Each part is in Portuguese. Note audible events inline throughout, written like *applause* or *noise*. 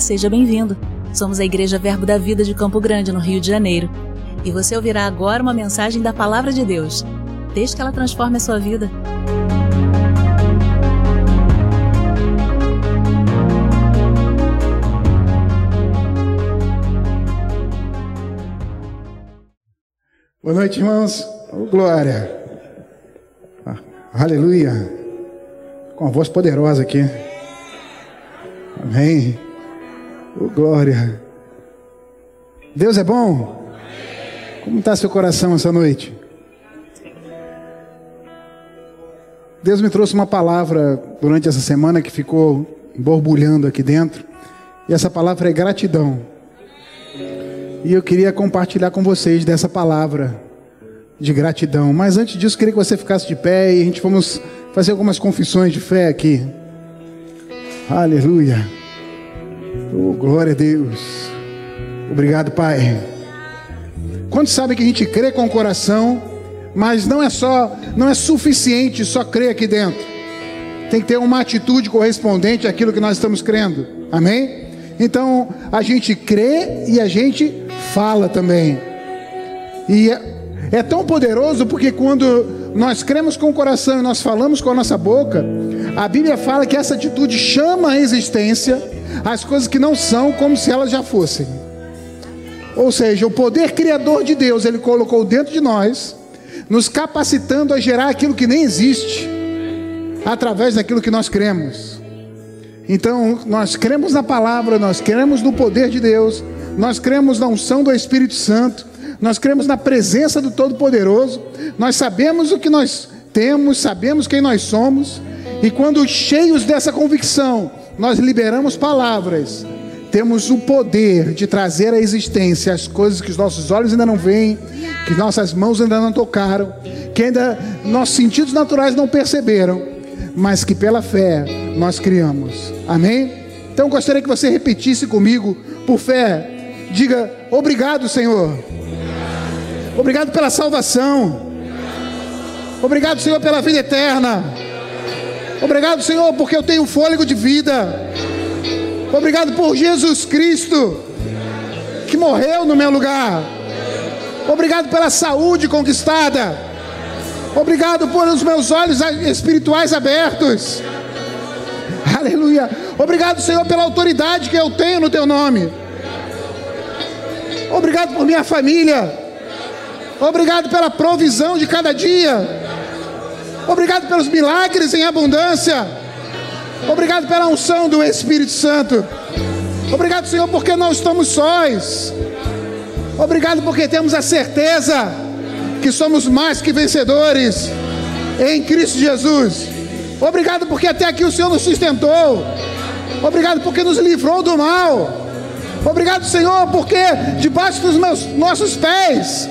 Seja bem-vindo. Somos a Igreja Verbo da Vida de Campo Grande, no Rio de Janeiro. E você ouvirá agora uma mensagem da Palavra de Deus. Desde que ela transforme a sua vida. Boa noite, irmãos. Glória. Ah, aleluia. Com uma voz poderosa aqui. Amém. Oh, glória. Deus é bom? Como está seu coração essa noite? Deus me trouxe uma palavra durante essa semana que ficou borbulhando aqui dentro. E essa palavra é gratidão. E eu queria compartilhar com vocês dessa palavra de gratidão. Mas antes disso, queria que você ficasse de pé e a gente vamos fazer algumas confissões de fé aqui. Aleluia. Oh, glória a Deus. Obrigado, Pai. Quantos sabem que a gente crê com o coração, mas não é só, não é suficiente só crer aqui dentro. Tem que ter uma atitude correspondente àquilo que nós estamos crendo. Amém? Então, a gente crê e a gente fala também. E é tão poderoso porque quando nós cremos com o coração e nós falamos com a nossa boca, a Bíblia fala que essa atitude chama a existência as coisas que não são como se elas já fossem. Ou seja, o poder criador de Deus, ele colocou dentro de nós, nos capacitando a gerar aquilo que nem existe, através daquilo que nós cremos. Então, nós cremos na palavra, nós cremos no poder de Deus, nós cremos na unção do Espírito Santo, nós cremos na presença do Todo-Poderoso, nós sabemos o que nós temos, sabemos quem nós somos, e quando cheios dessa convicção, nós liberamos palavras, temos o poder de trazer à existência as coisas que os nossos olhos ainda não veem, que nossas mãos ainda não tocaram, que ainda nossos sentidos naturais não perceberam, mas que pela fé nós criamos. Amém? Então gostaria que você repetisse comigo, por fé, diga: Obrigado, Senhor. Obrigado pela salvação. Obrigado, Senhor, pela vida eterna. Obrigado, Senhor, porque eu tenho fôlego de vida. Obrigado por Jesus Cristo, que morreu no meu lugar. Obrigado pela saúde conquistada. Obrigado por os meus olhos espirituais abertos. *laughs* Aleluia. Obrigado, Senhor, pela autoridade que eu tenho no teu nome. Obrigado por minha família. Obrigado pela provisão de cada dia. Obrigado pelos milagres em abundância. Obrigado pela unção do Espírito Santo. Obrigado, Senhor, porque não estamos sós. Obrigado porque temos a certeza que somos mais que vencedores em Cristo Jesus. Obrigado porque até aqui o Senhor nos sustentou. Obrigado porque nos livrou do mal. Obrigado, Senhor, porque debaixo dos meus, nossos pés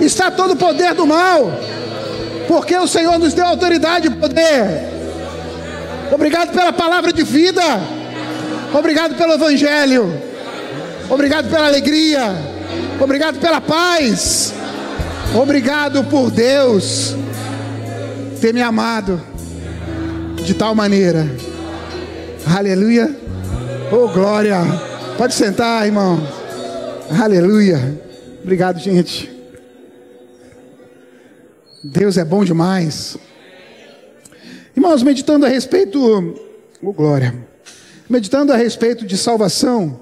está todo o poder do mal, porque o Senhor nos deu autoridade e poder. Obrigado pela palavra de vida, obrigado pelo Evangelho, obrigado pela alegria, obrigado pela paz, obrigado por Deus ter me amado de tal maneira. Aleluia. Oh, glória. Pode sentar, irmão. Aleluia. Obrigado, gente. Deus é bom demais. Irmãos, meditando a respeito, oh glória, meditando a respeito de salvação,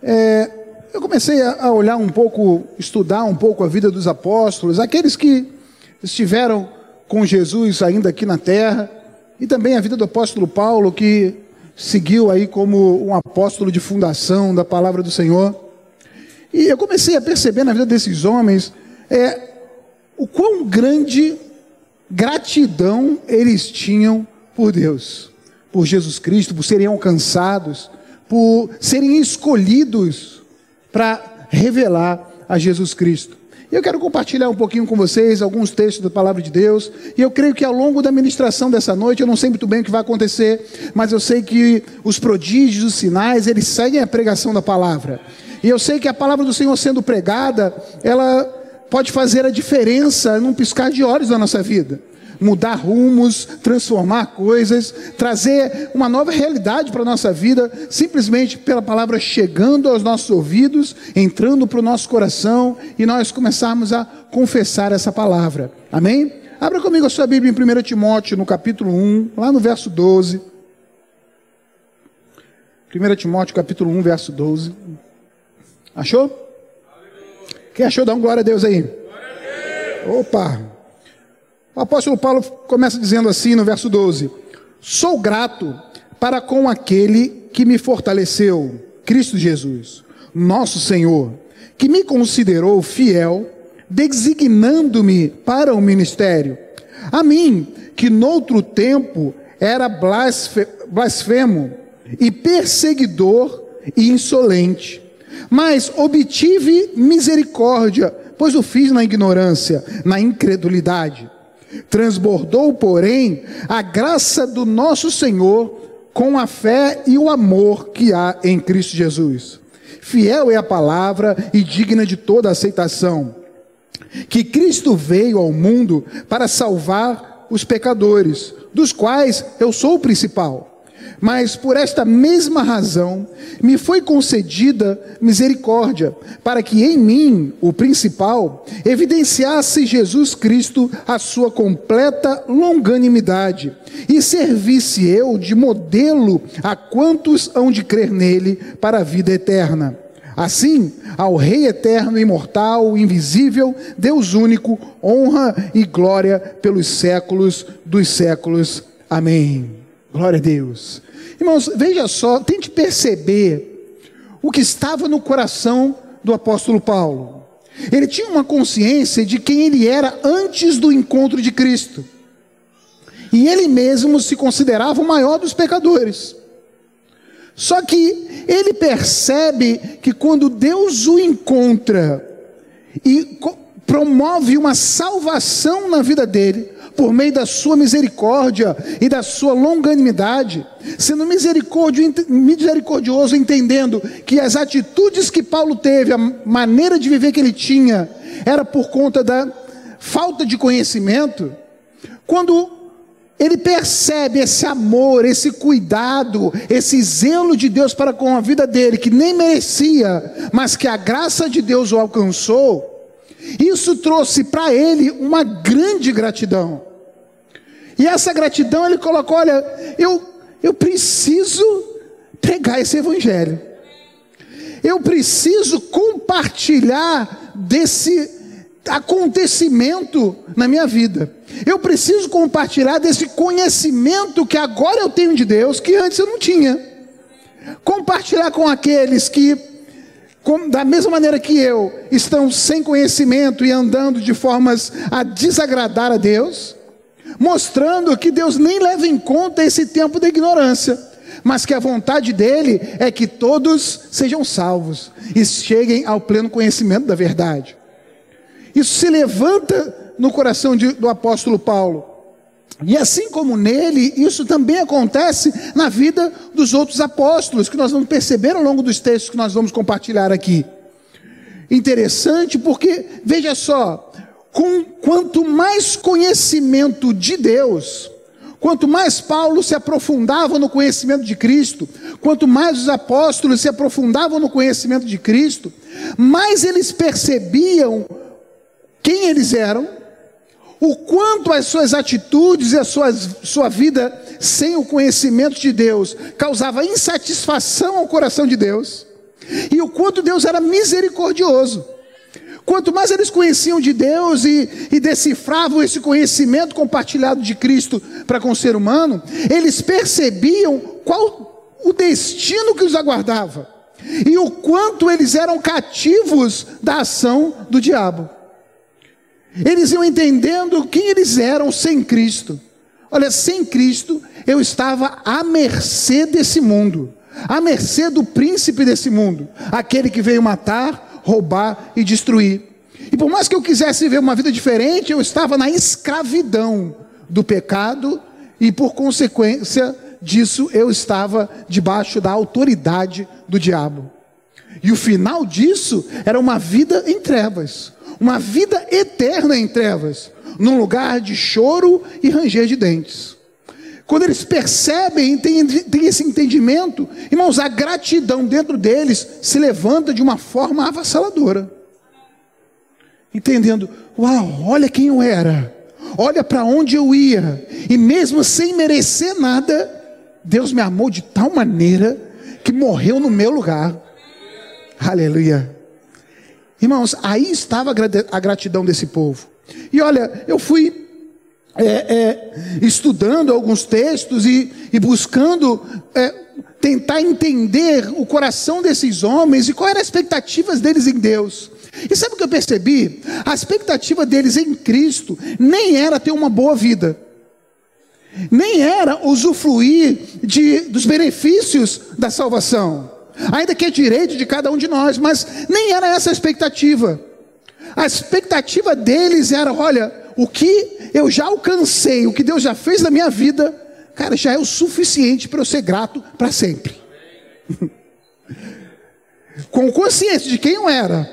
é, eu comecei a olhar um pouco, estudar um pouco a vida dos apóstolos, aqueles que estiveram com Jesus ainda aqui na terra, e também a vida do apóstolo Paulo, que seguiu aí como um apóstolo de fundação da palavra do Senhor. E eu comecei a perceber na vida desses homens, é, o quão grande gratidão eles tinham por Deus, por Jesus Cristo, por serem alcançados, por serem escolhidos para revelar a Jesus Cristo. Eu quero compartilhar um pouquinho com vocês alguns textos da palavra de Deus. E eu creio que ao longo da ministração dessa noite, eu não sei muito bem o que vai acontecer, mas eu sei que os prodígios, os sinais, eles seguem a pregação da palavra. E eu sei que a palavra do Senhor sendo pregada, ela pode fazer a diferença num piscar de olhos na nossa vida. mudar rumos, transformar coisas, trazer uma nova realidade para a nossa vida, simplesmente pela palavra chegando aos nossos ouvidos, entrando para o nosso coração e nós começarmos a confessar essa palavra. Amém? Abra comigo a sua Bíblia em 1 Timóteo, no capítulo 1, lá no verso 12. 1 Timóteo, capítulo 1, verso 12. Achou? Quem achou? Dá um glória a Deus aí. Opa! O apóstolo Paulo começa dizendo assim no verso 12: Sou grato para com aquele que me fortaleceu, Cristo Jesus, nosso Senhor, que me considerou fiel, designando-me para o ministério. A mim, que noutro tempo era blasfemo e perseguidor e insolente, mas obtive misericórdia pois o fiz na ignorância, na incredulidade. Transbordou, porém, a graça do nosso Senhor com a fé e o amor que há em Cristo Jesus. Fiel é a palavra e digna de toda aceitação. Que Cristo veio ao mundo para salvar os pecadores, dos quais eu sou o principal. Mas por esta mesma razão me foi concedida misericórdia, para que em mim, o principal, evidenciasse Jesus Cristo a sua completa longanimidade, e servisse eu de modelo a quantos hão de crer nele para a vida eterna. Assim, ao Rei eterno, imortal, invisível, Deus único, honra e glória pelos séculos dos séculos. Amém. Glória a Deus. Irmãos, veja só, tente perceber o que estava no coração do apóstolo Paulo. Ele tinha uma consciência de quem ele era antes do encontro de Cristo. E ele mesmo se considerava o maior dos pecadores. Só que ele percebe que quando Deus o encontra e promove uma salvação na vida dele, por meio da sua misericórdia e da sua longanimidade, sendo misericordioso, entendendo que as atitudes que Paulo teve, a maneira de viver que ele tinha, era por conta da falta de conhecimento. Quando ele percebe esse amor, esse cuidado, esse zelo de Deus para com a vida dele, que nem merecia, mas que a graça de Deus o alcançou, isso trouxe para ele uma grande gratidão. E essa gratidão ele colocou: olha, eu, eu preciso pregar esse evangelho. Eu preciso compartilhar desse acontecimento na minha vida. Eu preciso compartilhar desse conhecimento que agora eu tenho de Deus, que antes eu não tinha. Compartilhar com aqueles que da mesma maneira que eu, estão sem conhecimento e andando de formas a desagradar a Deus, mostrando que Deus nem leva em conta esse tempo da ignorância, mas que a vontade dele é que todos sejam salvos e cheguem ao pleno conhecimento da verdade. Isso se levanta no coração de, do apóstolo Paulo. E assim como nele, isso também acontece na vida dos outros apóstolos, que nós vamos perceber ao longo dos textos que nós vamos compartilhar aqui. Interessante porque, veja só, com quanto mais conhecimento de Deus, quanto mais Paulo se aprofundava no conhecimento de Cristo, quanto mais os apóstolos se aprofundavam no conhecimento de Cristo, mais eles percebiam quem eles eram o quanto as suas atitudes e a sua, sua vida sem o conhecimento de Deus causava insatisfação ao coração de Deus, e o quanto Deus era misericordioso. Quanto mais eles conheciam de Deus e, e decifravam esse conhecimento compartilhado de Cristo para com o ser humano, eles percebiam qual o destino que os aguardava e o quanto eles eram cativos da ação do diabo. Eles iam entendendo quem eles eram sem Cristo. Olha, sem Cristo eu estava à mercê desse mundo, à mercê do príncipe desse mundo, aquele que veio matar, roubar e destruir. E por mais que eu quisesse viver uma vida diferente, eu estava na escravidão do pecado e por consequência disso eu estava debaixo da autoridade do diabo. E o final disso era uma vida em trevas, uma vida eterna em trevas, num lugar de choro e ranger de dentes. Quando eles percebem, têm, têm esse entendimento, irmãos, a gratidão dentro deles se levanta de uma forma avassaladora. Entendendo, uau, olha quem eu era, olha para onde eu ia, e mesmo sem merecer nada, Deus me amou de tal maneira que morreu no meu lugar. Aleluia. Irmãos, aí estava a gratidão desse povo. E olha, eu fui é, é, estudando alguns textos e, e buscando é, tentar entender o coração desses homens e qual era a expectativa deles em Deus. E sabe o que eu percebi? A expectativa deles em Cristo nem era ter uma boa vida, nem era usufruir de, dos benefícios da salvação, ainda que é direito de cada um de nós, mas nem era essa a expectativa. A expectativa deles era: olha, o que eu já alcancei, o que Deus já fez na minha vida, cara, já é o suficiente para eu ser grato para sempre. *laughs* Com consciência de quem eu era,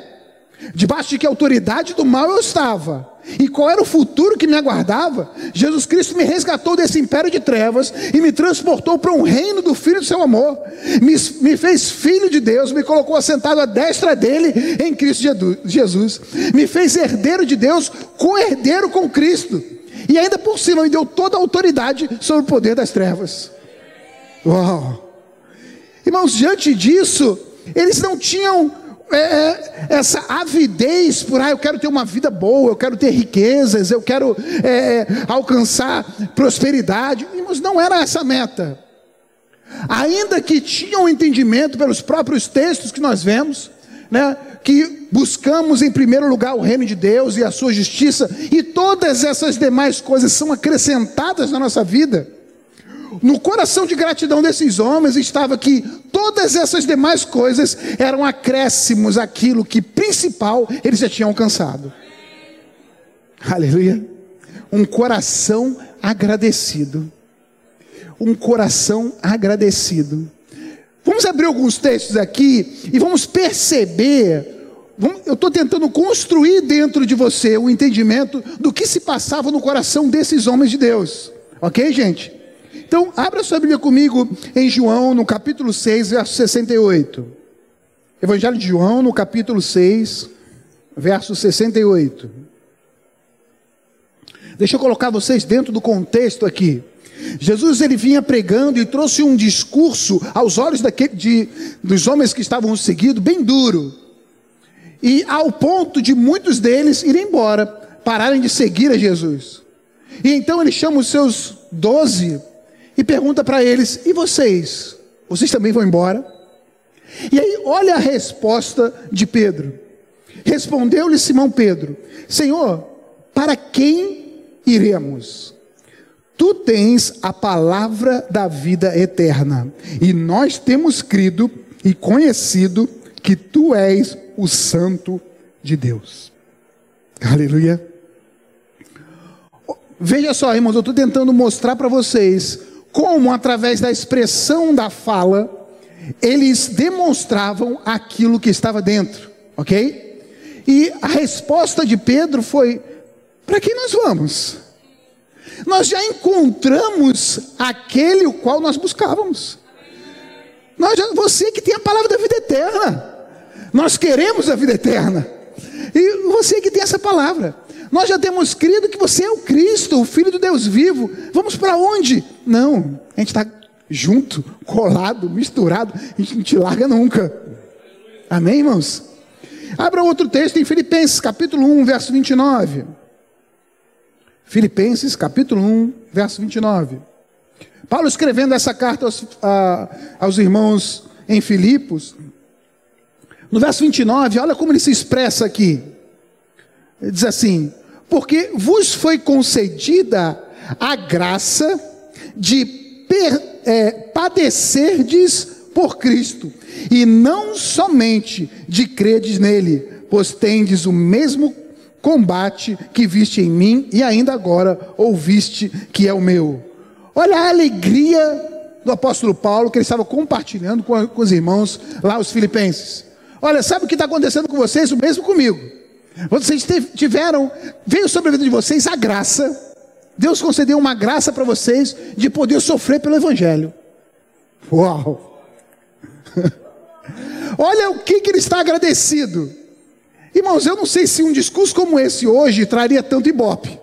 debaixo de que autoridade do mal eu estava, e qual era o futuro que me aguardava, Jesus Cristo me resgatou desse império de trevas e me transportou para um reino do Filho do seu amor, me, me fez filho de Deus, me colocou assentado à destra dele em Cristo Jesus, me fez herdeiro de Deus, co-herdeiro com Cristo, e ainda por cima me deu toda a autoridade sobre o poder das trevas. Uau! Irmãos, diante disso, eles não tinham é, é, essa avidez por, ah, eu quero ter uma vida boa, eu quero ter riquezas, eu quero é, é, alcançar prosperidade. Mas não era essa a meta. Ainda que tinham entendimento pelos próprios textos que nós vemos, né, que buscamos em primeiro lugar o reino de Deus e a sua justiça, e todas essas demais coisas são acrescentadas na nossa vida. No coração de gratidão desses homens estava que todas essas demais coisas eram acréscimos àquilo que principal eles já tinham alcançado. Aleluia. Um coração agradecido. Um coração agradecido. Vamos abrir alguns textos aqui e vamos perceber. Eu estou tentando construir dentro de você o entendimento do que se passava no coração desses homens de Deus. Ok, gente? Então, abra sua Bíblia comigo em João, no capítulo 6, verso 68. Evangelho de João, no capítulo 6, verso 68. Deixa eu colocar vocês dentro do contexto aqui. Jesus ele vinha pregando e trouxe um discurso aos olhos daquele, de, dos homens que estavam seguindo bem duro. E ao ponto de muitos deles irem embora, pararem de seguir a Jesus. E então ele chama os seus doze e pergunta para eles: e vocês? Vocês também vão embora? E aí, olha a resposta de Pedro. Respondeu-lhe Simão Pedro: Senhor, para quem iremos? Tu tens a palavra da vida eterna, e nós temos crido e conhecido que tu és o Santo de Deus. Aleluia. Veja só, irmãos, eu estou tentando mostrar para vocês como, através da expressão da fala, eles demonstravam aquilo que estava dentro, ok? E a resposta de Pedro foi: para quem nós vamos? Nós já encontramos aquele o qual nós buscávamos. Nós já, você que tem a palavra da vida eterna. Nós queremos a vida eterna. E você que tem essa palavra. Nós já temos crido que você é o Cristo, o Filho do Deus vivo. Vamos para onde? Não, a gente está junto, colado, misturado, a gente não te larga nunca. Amém, irmãos? Abra outro texto em Filipenses, capítulo 1, verso 29. Filipenses, capítulo 1, verso 29. Paulo escrevendo essa carta aos, a, aos irmãos em Filipos, no verso 29, olha como ele se expressa aqui. Ele diz assim: porque vos foi concedida a graça de per, é, padecerdes por Cristo, e não somente de credes nele, pois tendes o mesmo combate que viste em mim e ainda agora ouviste que é o meu. Olha a alegria do apóstolo Paulo que ele estava compartilhando com, com os irmãos lá, os filipenses. Olha, sabe o que está acontecendo com vocês? O mesmo comigo. Vocês tiveram, veio sobre a vida de vocês a graça. Deus concedeu uma graça para vocês de poder sofrer pelo Evangelho. Uau! *laughs* Olha o que, que ele está agradecido. Irmãos, eu não sei se um discurso como esse hoje traria tanto ibope.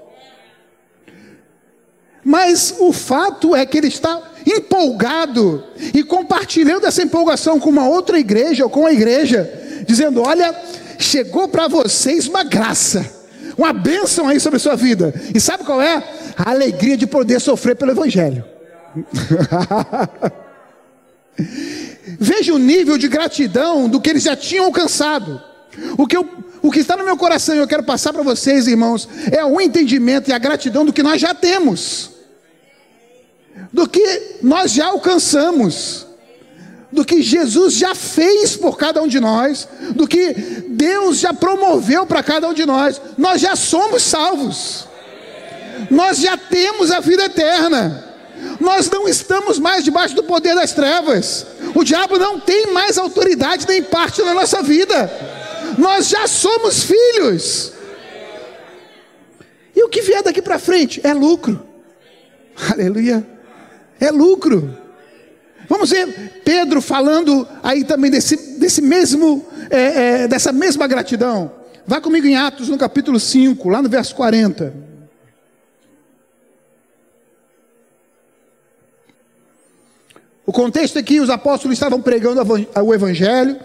Mas o fato é que ele está empolgado e compartilhando essa empolgação com uma outra igreja ou com a igreja, dizendo: Olha, chegou para vocês uma graça, uma bênção aí sobre a sua vida. E sabe qual é? A alegria de poder sofrer pelo Evangelho. *laughs* Veja o nível de gratidão do que eles já tinham alcançado. O que, eu, o que está no meu coração e eu quero passar para vocês, irmãos, é o entendimento e a gratidão do que nós já temos, do que nós já alcançamos, do que Jesus já fez por cada um de nós, do que Deus já promoveu para cada um de nós. Nós já somos salvos, nós já temos a vida eterna. Nós não estamos mais debaixo do poder das trevas. O diabo não tem mais autoridade nem parte na nossa vida. Nós já somos filhos. E o que vier daqui para frente é lucro. Aleluia. É lucro. Vamos ver Pedro falando aí também desse, desse mesmo, é, é, dessa mesma gratidão. Vá comigo em Atos no capítulo 5, lá no verso 40. O contexto é que os apóstolos estavam pregando o evangelho,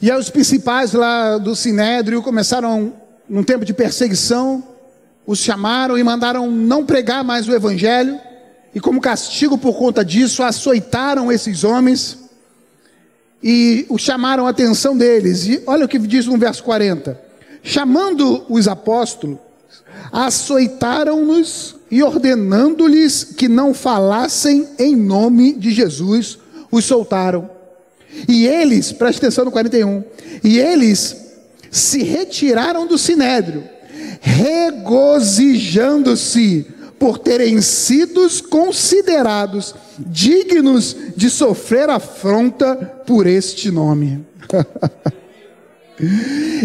e aí os principais lá do Sinédrio começaram, num tempo de perseguição, os chamaram e mandaram não pregar mais o evangelho, e como castigo por conta disso, açoitaram esses homens e os chamaram a atenção deles. E olha o que diz no verso 40: chamando os apóstolos, açoitaram-nos e ordenando-lhes que não falassem em nome de Jesus, os soltaram. E eles, preste atenção no 41, e eles se retiraram do sinédrio, regozijando-se por terem sido considerados dignos de sofrer afronta por este nome. *laughs*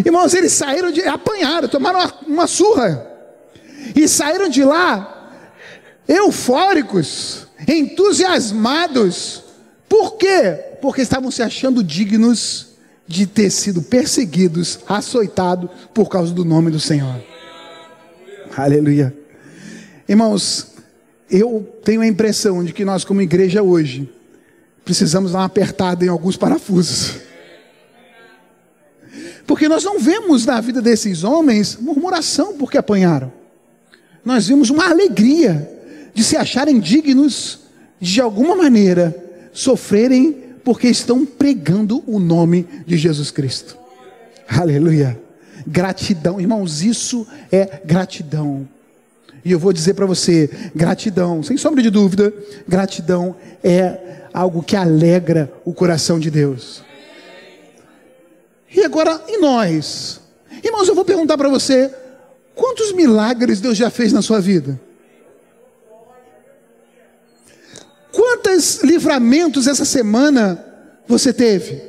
Irmãos, eles saíram de. apanharam, tomaram uma, uma surra. E saíram de lá eufóricos, entusiasmados. Por quê? Porque estavam se achando dignos de ter sido perseguidos, açoitados por causa do nome do Senhor. Aleluia. Irmãos, eu tenho a impressão de que nós, como igreja hoje, precisamos dar uma apertada em alguns parafusos. Porque nós não vemos na vida desses homens murmuração porque apanharam. Nós vimos uma alegria de se acharem dignos de alguma maneira sofrerem porque estão pregando o nome de Jesus Cristo. Aleluia. Gratidão, irmãos, isso é gratidão. E eu vou dizer para você, gratidão, sem sombra de dúvida, gratidão é algo que alegra o coração de Deus. E agora, e nós? Irmãos, eu vou perguntar para você: quantos milagres Deus já fez na sua vida? Quantos livramentos essa semana você teve?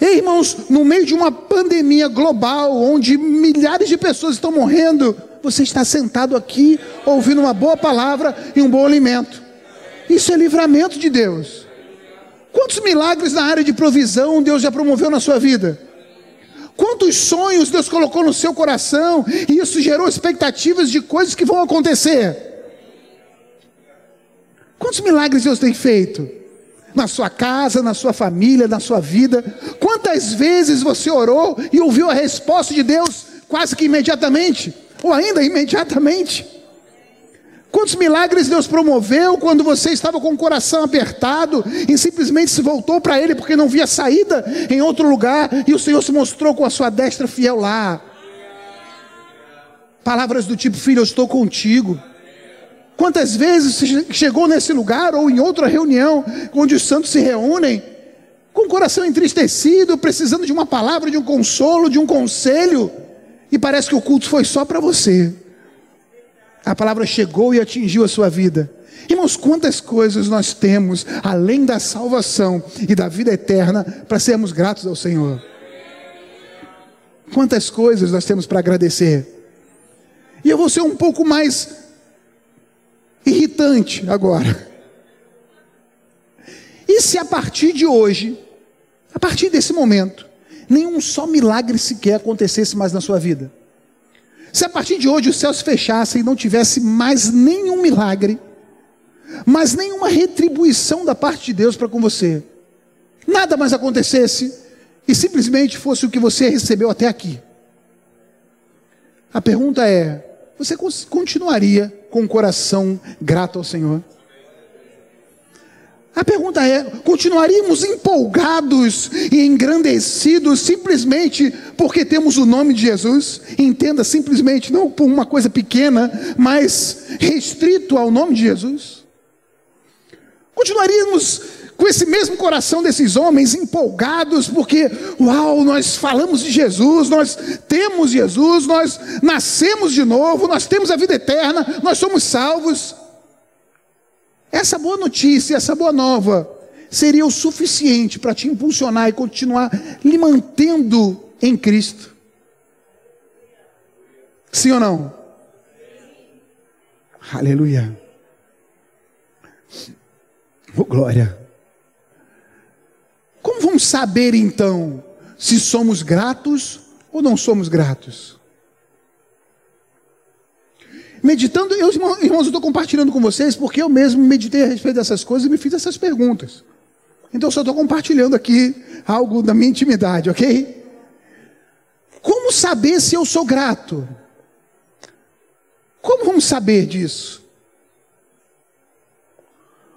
Ei, irmãos, no meio de uma pandemia global, onde milhares de pessoas estão morrendo, você está sentado aqui, ouvindo uma boa palavra e um bom alimento. Isso é livramento de Deus. Quantos milagres na área de provisão Deus já promoveu na sua vida? Quantos sonhos Deus colocou no seu coração e isso gerou expectativas de coisas que vão acontecer? Quantos milagres Deus tem feito? Na sua casa, na sua família, na sua vida. Quantas vezes você orou e ouviu a resposta de Deus quase que imediatamente? Ou ainda imediatamente? Quantos milagres Deus promoveu quando você estava com o coração apertado e simplesmente se voltou para Ele porque não via saída em outro lugar e o Senhor se mostrou com a sua destra fiel lá? Palavras do tipo: Filho, eu estou contigo. Quantas vezes chegou nesse lugar ou em outra reunião onde os santos se reúnem com o coração entristecido, precisando de uma palavra, de um consolo, de um conselho, e parece que o culto foi só para você. A palavra chegou e atingiu a sua vida. Irmãos, quantas coisas nós temos além da salvação e da vida eterna para sermos gratos ao Senhor. quantas coisas nós temos para agradecer. E eu vou ser um pouco mais irritante agora. E se a partir de hoje, a partir desse momento, nenhum só milagre sequer acontecesse mais na sua vida? Se a partir de hoje os céus fechassem e não tivesse mais nenhum milagre, mas nenhuma retribuição da parte de Deus para com você, nada mais acontecesse e simplesmente fosse o que você recebeu até aqui. A pergunta é: você continuaria com o coração grato ao Senhor? A pergunta é: continuaríamos empolgados e engrandecidos simplesmente porque temos o nome de Jesus? Entenda, simplesmente, não por uma coisa pequena, mas restrito ao nome de Jesus? Continuaríamos com esse mesmo coração desses homens empolgados, porque, uau, nós falamos de Jesus, nós temos Jesus, nós nascemos de novo, nós temos a vida eterna, nós somos salvos. Essa boa notícia, essa boa nova, seria o suficiente para te impulsionar e continuar lhe mantendo em Cristo. Sim ou não? Aleluia. Oh, glória. Vamos saber então se somos gratos ou não somos gratos? meditando, eu, irmãos, estou compartilhando com vocês porque eu mesmo meditei a respeito dessas coisas e me fiz essas perguntas. Então eu só estou compartilhando aqui algo da minha intimidade, ok? Como saber se eu sou grato? Como vamos saber disso?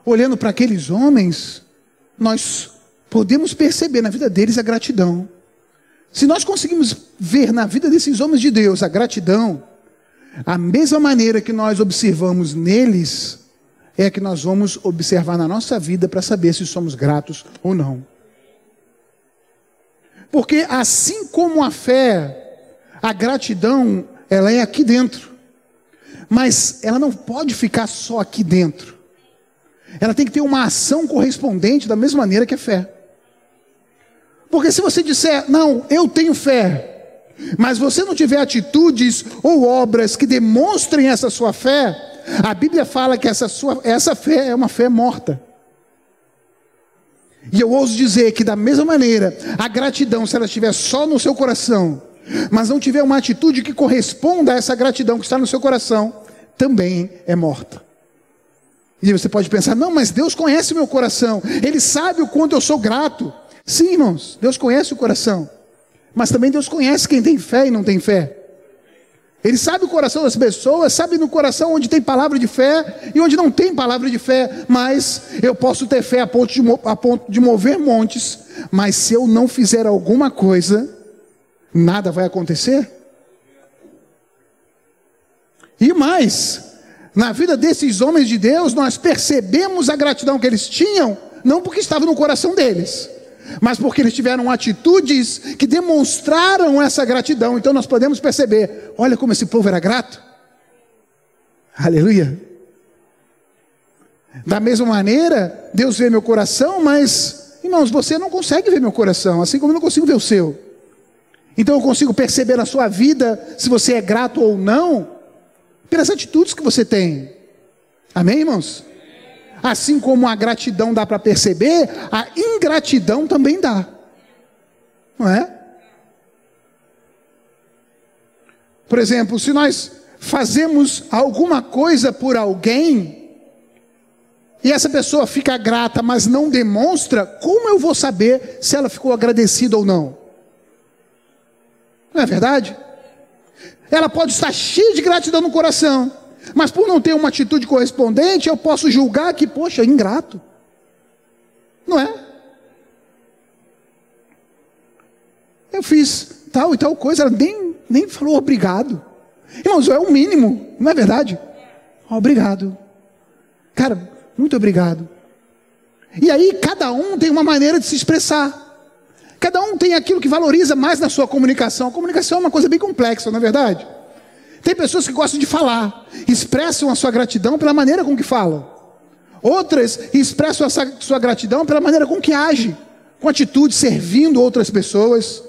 Olhando para aqueles homens, nós podemos perceber na vida deles a gratidão. Se nós conseguimos ver na vida desses homens de Deus a gratidão, a mesma maneira que nós observamos neles, é que nós vamos observar na nossa vida para saber se somos gratos ou não. Porque assim como a fé, a gratidão, ela é aqui dentro. Mas ela não pode ficar só aqui dentro. Ela tem que ter uma ação correspondente da mesma maneira que a fé. Porque se você disser, não, eu tenho fé, mas você não tiver atitudes ou obras que demonstrem essa sua fé, a Bíblia fala que essa, sua, essa fé é uma fé morta. E eu ouso dizer que, da mesma maneira, a gratidão, se ela estiver só no seu coração, mas não tiver uma atitude que corresponda a essa gratidão que está no seu coração, também é morta. E você pode pensar: não, mas Deus conhece meu coração, Ele sabe o quanto eu sou grato. Sim, irmãos, Deus conhece o coração. Mas também Deus conhece quem tem fé e não tem fé. Ele sabe o coração das pessoas, sabe no coração onde tem palavra de fé e onde não tem palavra de fé. Mas eu posso ter fé a ponto de, a ponto de mover montes, mas se eu não fizer alguma coisa, nada vai acontecer. E mais, na vida desses homens de Deus, nós percebemos a gratidão que eles tinham, não porque estava no coração deles, mas porque eles tiveram atitudes que demonstraram essa gratidão. Então nós podemos perceber: olha como esse povo era grato. Aleluia. Da mesma maneira, Deus vê meu coração, mas, irmãos, você não consegue ver meu coração, assim como eu não consigo ver o seu. Então eu consigo perceber na sua vida se você é grato ou não, pelas atitudes que você tem. Amém, irmãos? Assim como a gratidão dá para perceber, a ingratidão também dá. Não é? Por exemplo, se nós fazemos alguma coisa por alguém, e essa pessoa fica grata, mas não demonstra, como eu vou saber se ela ficou agradecida ou não? Não é verdade? Ela pode estar cheia de gratidão no coração, mas por não ter uma atitude correspondente, eu posso julgar que, poxa, ingrato. Não é? Eu fiz tal e tal coisa, ela nem, nem falou obrigado. Irmãos, é o mínimo, não é verdade? Obrigado. Cara, muito obrigado. E aí, cada um tem uma maneira de se expressar. Cada um tem aquilo que valoriza mais na sua comunicação. A comunicação é uma coisa bem complexa, não é verdade? Tem pessoas que gostam de falar, expressam a sua gratidão pela maneira com que falam. Outras expressam a sua gratidão pela maneira com que age, com atitude, servindo outras pessoas.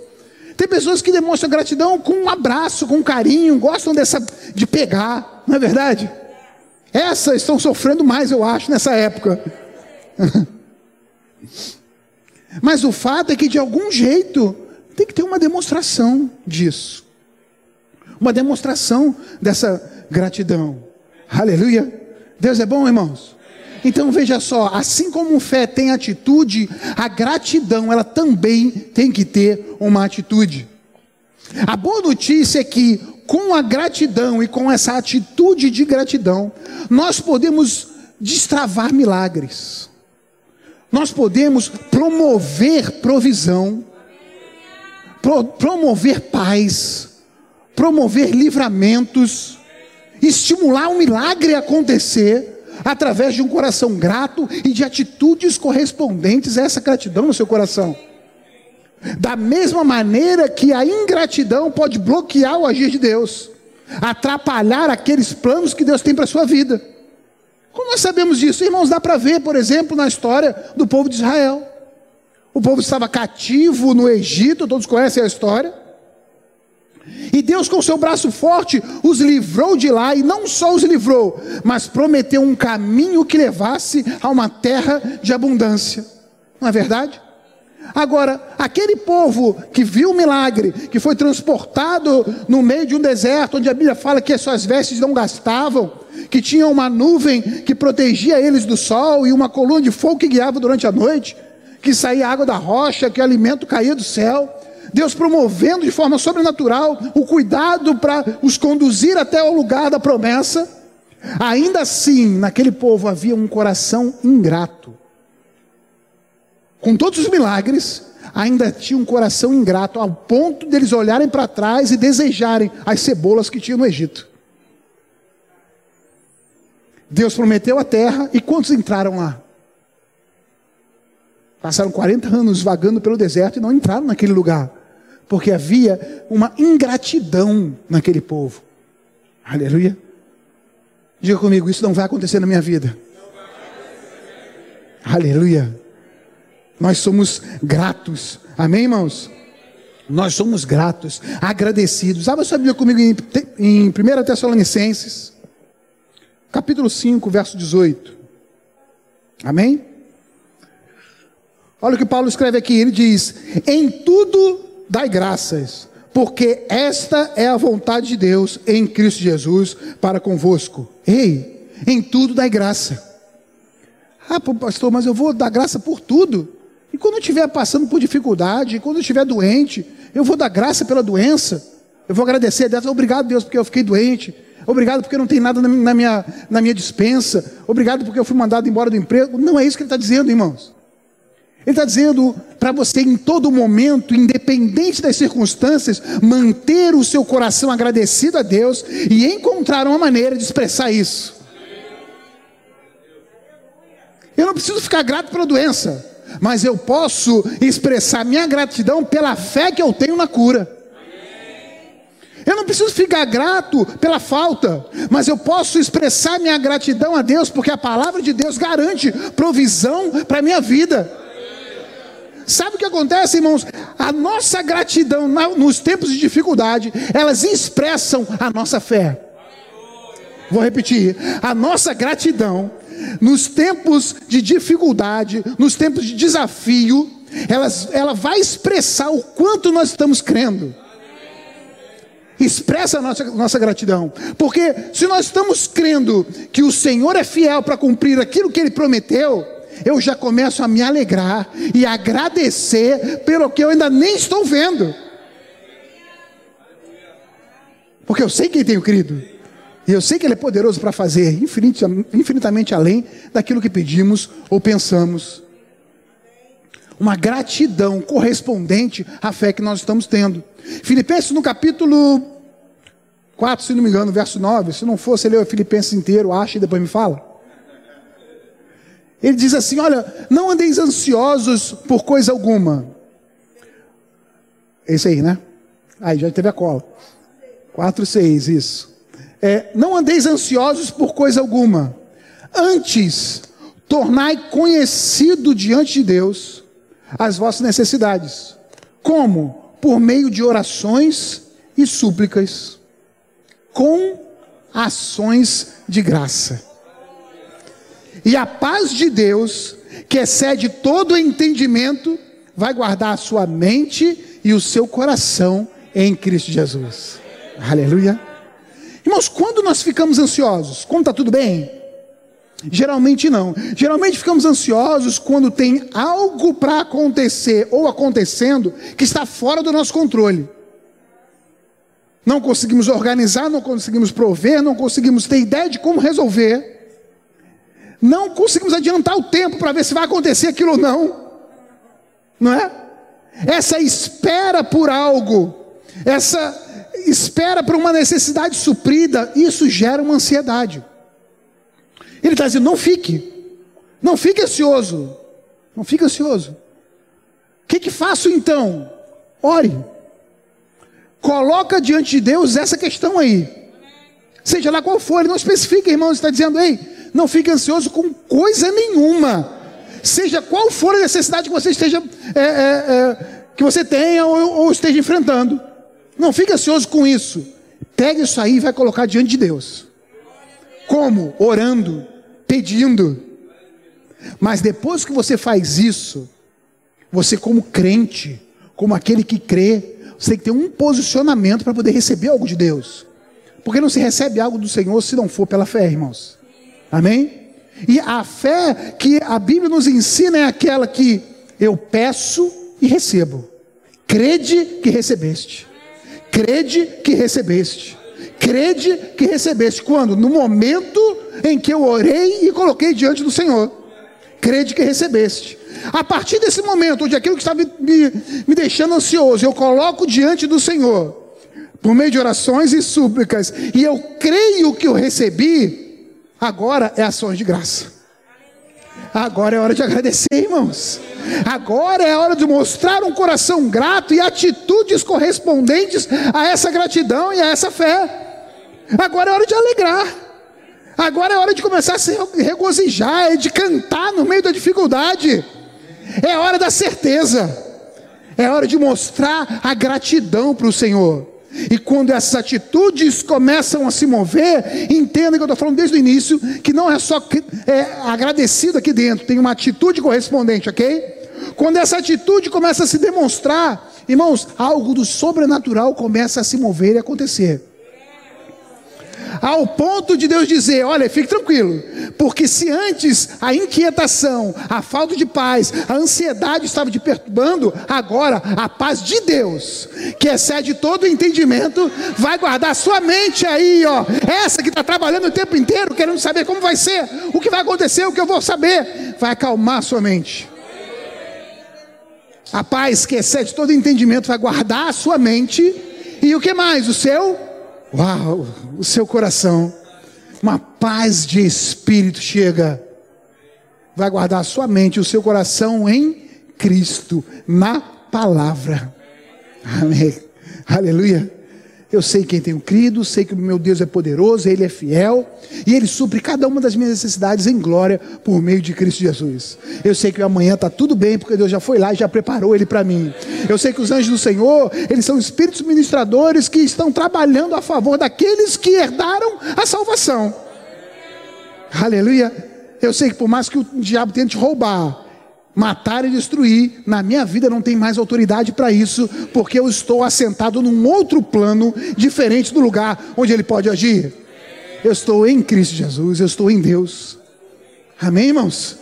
Tem pessoas que demonstram gratidão com um abraço, com um carinho, gostam dessa de pegar, não é verdade? Essas estão sofrendo mais, eu acho, nessa época. *laughs* Mas o fato é que de algum jeito tem que ter uma demonstração disso. Uma demonstração dessa gratidão. Aleluia. Deus é bom, irmãos. Então veja só, assim como fé tem atitude, a gratidão ela também tem que ter uma atitude. A boa notícia é que com a gratidão e com essa atitude de gratidão, nós podemos destravar milagres. Nós podemos promover provisão, pro, promover paz, promover livramentos, estimular um milagre a acontecer através de um coração grato e de atitudes correspondentes a essa gratidão no seu coração. Da mesma maneira que a ingratidão pode bloquear o agir de Deus, atrapalhar aqueles planos que Deus tem para a sua vida. Como nós sabemos disso? Irmãos, dá para ver, por exemplo, na história do povo de Israel. O povo estava cativo no Egito, todos conhecem a história. E Deus, com seu braço forte, os livrou de lá, e não só os livrou, mas prometeu um caminho que levasse a uma terra de abundância. Não é verdade? Agora, aquele povo que viu o milagre, que foi transportado no meio de um deserto, onde a Bíblia fala que as suas vestes não gastavam, que tinha uma nuvem que protegia eles do sol e uma coluna de fogo que guiava durante a noite, que saía água da rocha, que o alimento caía do céu. Deus promovendo de forma sobrenatural o cuidado para os conduzir até o lugar da promessa. Ainda assim, naquele povo havia um coração ingrato. Com todos os milagres, ainda tinha um coração ingrato, ao ponto deles olharem para trás e desejarem as cebolas que tinha no Egito. Deus prometeu a terra e quantos entraram lá? Passaram 40 anos vagando pelo deserto e não entraram naquele lugar porque havia uma ingratidão naquele povo. Aleluia. Diga comigo, isso não vai acontecer na minha vida. Aleluia. Nós somos gratos. Amém, irmãos? Nós somos gratos, agradecidos. Abra sua Bíblia comigo em, em 1 Tessalonicenses, capítulo 5, verso 18. Amém? Olha o que Paulo escreve aqui. Ele diz: Em tudo dai graças, porque esta é a vontade de Deus em Cristo Jesus para convosco. Ei, em tudo dai graça. Ah, pastor, mas eu vou dar graça por tudo. E quando eu estiver passando por dificuldade, quando eu estiver doente, eu vou dar graça pela doença. Eu vou agradecer a Deus. Obrigado, Deus, porque eu fiquei doente. Obrigado porque não tem nada na minha, na minha dispensa. Obrigado porque eu fui mandado embora do emprego. Não é isso que ele está dizendo, irmãos. Ele está dizendo para você, em todo momento, independente das circunstâncias, manter o seu coração agradecido a Deus e encontrar uma maneira de expressar isso. Eu não preciso ficar grato pela doença, mas eu posso expressar minha gratidão pela fé que eu tenho na cura. Eu não preciso ficar grato pela falta, mas eu posso expressar minha gratidão a Deus, porque a palavra de Deus garante provisão para a minha vida. Sabe o que acontece, irmãos? A nossa gratidão nos tempos de dificuldade, elas expressam a nossa fé. Vou repetir: a nossa gratidão nos tempos de dificuldade, nos tempos de desafio, elas, ela vai expressar o quanto nós estamos crendo. Expressa a nossa, nossa gratidão, porque se nós estamos crendo que o Senhor é fiel para cumprir aquilo que Ele prometeu, eu já começo a me alegrar e agradecer pelo que eu ainda nem estou vendo. Porque eu sei quem tenho crido. E eu sei que Ele é poderoso para fazer infinitamente além daquilo que pedimos ou pensamos. Uma gratidão correspondente à fé que nós estamos tendo. Filipenses no capítulo 4, se não me engano, verso 9. Se não fosse, ler o Filipenses inteiro, acha e depois me fala. Ele diz assim: Olha, não andeis ansiosos por coisa alguma. Esse aí, né? Aí já teve a cola. 4, 6, isso. É, não andeis ansiosos por coisa alguma. Antes, tornai conhecido diante de Deus as vossas necessidades. Como? por meio de orações e súplicas, com ações de graça. E a paz de Deus, que excede todo entendimento, vai guardar a sua mente e o seu coração em Cristo Jesus. Aleluia. Irmãos, quando nós ficamos ansiosos, quando está tudo bem? Geralmente não. Geralmente ficamos ansiosos quando tem algo para acontecer ou acontecendo que está fora do nosso controle. Não conseguimos organizar, não conseguimos prover, não conseguimos ter ideia de como resolver. Não conseguimos adiantar o tempo para ver se vai acontecer aquilo ou não. Não é? Essa espera por algo, essa espera por uma necessidade suprida, isso gera uma ansiedade. Ele está dizendo: não fique, não fique ansioso, não fique ansioso. O que, que faço então? Ore, coloca diante de Deus essa questão aí, seja lá qual for, ele não especifica, irmão, está dizendo: ei, não fique ansioso com coisa nenhuma, seja qual for a necessidade que você esteja, é, é, é, que você tenha ou, ou esteja enfrentando, não fique ansioso com isso, pegue isso aí e vai colocar diante de Deus. Como? Orando, pedindo. Mas depois que você faz isso, você, como crente, como aquele que crê, você tem que ter um posicionamento para poder receber algo de Deus. Porque não se recebe algo do Senhor se não for pela fé, irmãos. Amém? E a fé que a Bíblia nos ensina é aquela que eu peço e recebo. Crede que recebeste. Crede que recebeste. Crede que recebeste. Quando? No momento em que eu orei e coloquei diante do Senhor. Crede que recebeste. A partir desse momento, onde aquilo que estava me, me deixando ansioso, eu coloco diante do Senhor, por meio de orações e súplicas, e eu creio que eu recebi, agora é ações de graça. Agora é hora de agradecer, irmãos. Agora é hora de mostrar um coração grato e atitudes correspondentes a essa gratidão e a essa fé. Agora é hora de alegrar. Agora é hora de começar a se regozijar, é de cantar no meio da dificuldade. É hora da certeza. É hora de mostrar a gratidão para o Senhor. E quando essas atitudes começam a se mover, entenda que eu estou falando desde o início, que não é só é, agradecido aqui dentro, tem uma atitude correspondente, ok? Quando essa atitude começa a se demonstrar, irmãos, algo do sobrenatural começa a se mover e acontecer ao ponto de Deus dizer: Olha, fique tranquilo, porque se antes a inquietação, a falta de paz, a ansiedade estava te perturbando, agora a paz de Deus, que excede todo o entendimento, vai guardar sua mente aí, ó, essa que está trabalhando o tempo inteiro, querendo saber como vai ser, o que vai acontecer, o que eu vou saber, vai acalmar sua mente. A paz que excede todo entendimento vai guardar a sua mente e o que mais? O seu Uau, o seu coração, uma paz de espírito chega, vai guardar a sua mente o seu coração em Cristo, na palavra. Amém. Aleluia. Eu sei quem tenho crido, sei que o meu Deus é poderoso, Ele é fiel, e Ele supre cada uma das minhas necessidades em glória por meio de Cristo Jesus. Eu sei que amanhã está tudo bem, porque Deus já foi lá e já preparou Ele para mim. Eu sei que os anjos do Senhor, eles são espíritos ministradores que estão trabalhando a favor daqueles que herdaram a salvação. Aleluia. Eu sei que por mais que o diabo tente roubar, matar e destruir, na minha vida não tem mais autoridade para isso, porque eu estou assentado num outro plano diferente do lugar onde ele pode agir. Eu estou em Cristo Jesus, eu estou em Deus. Amém, irmãos?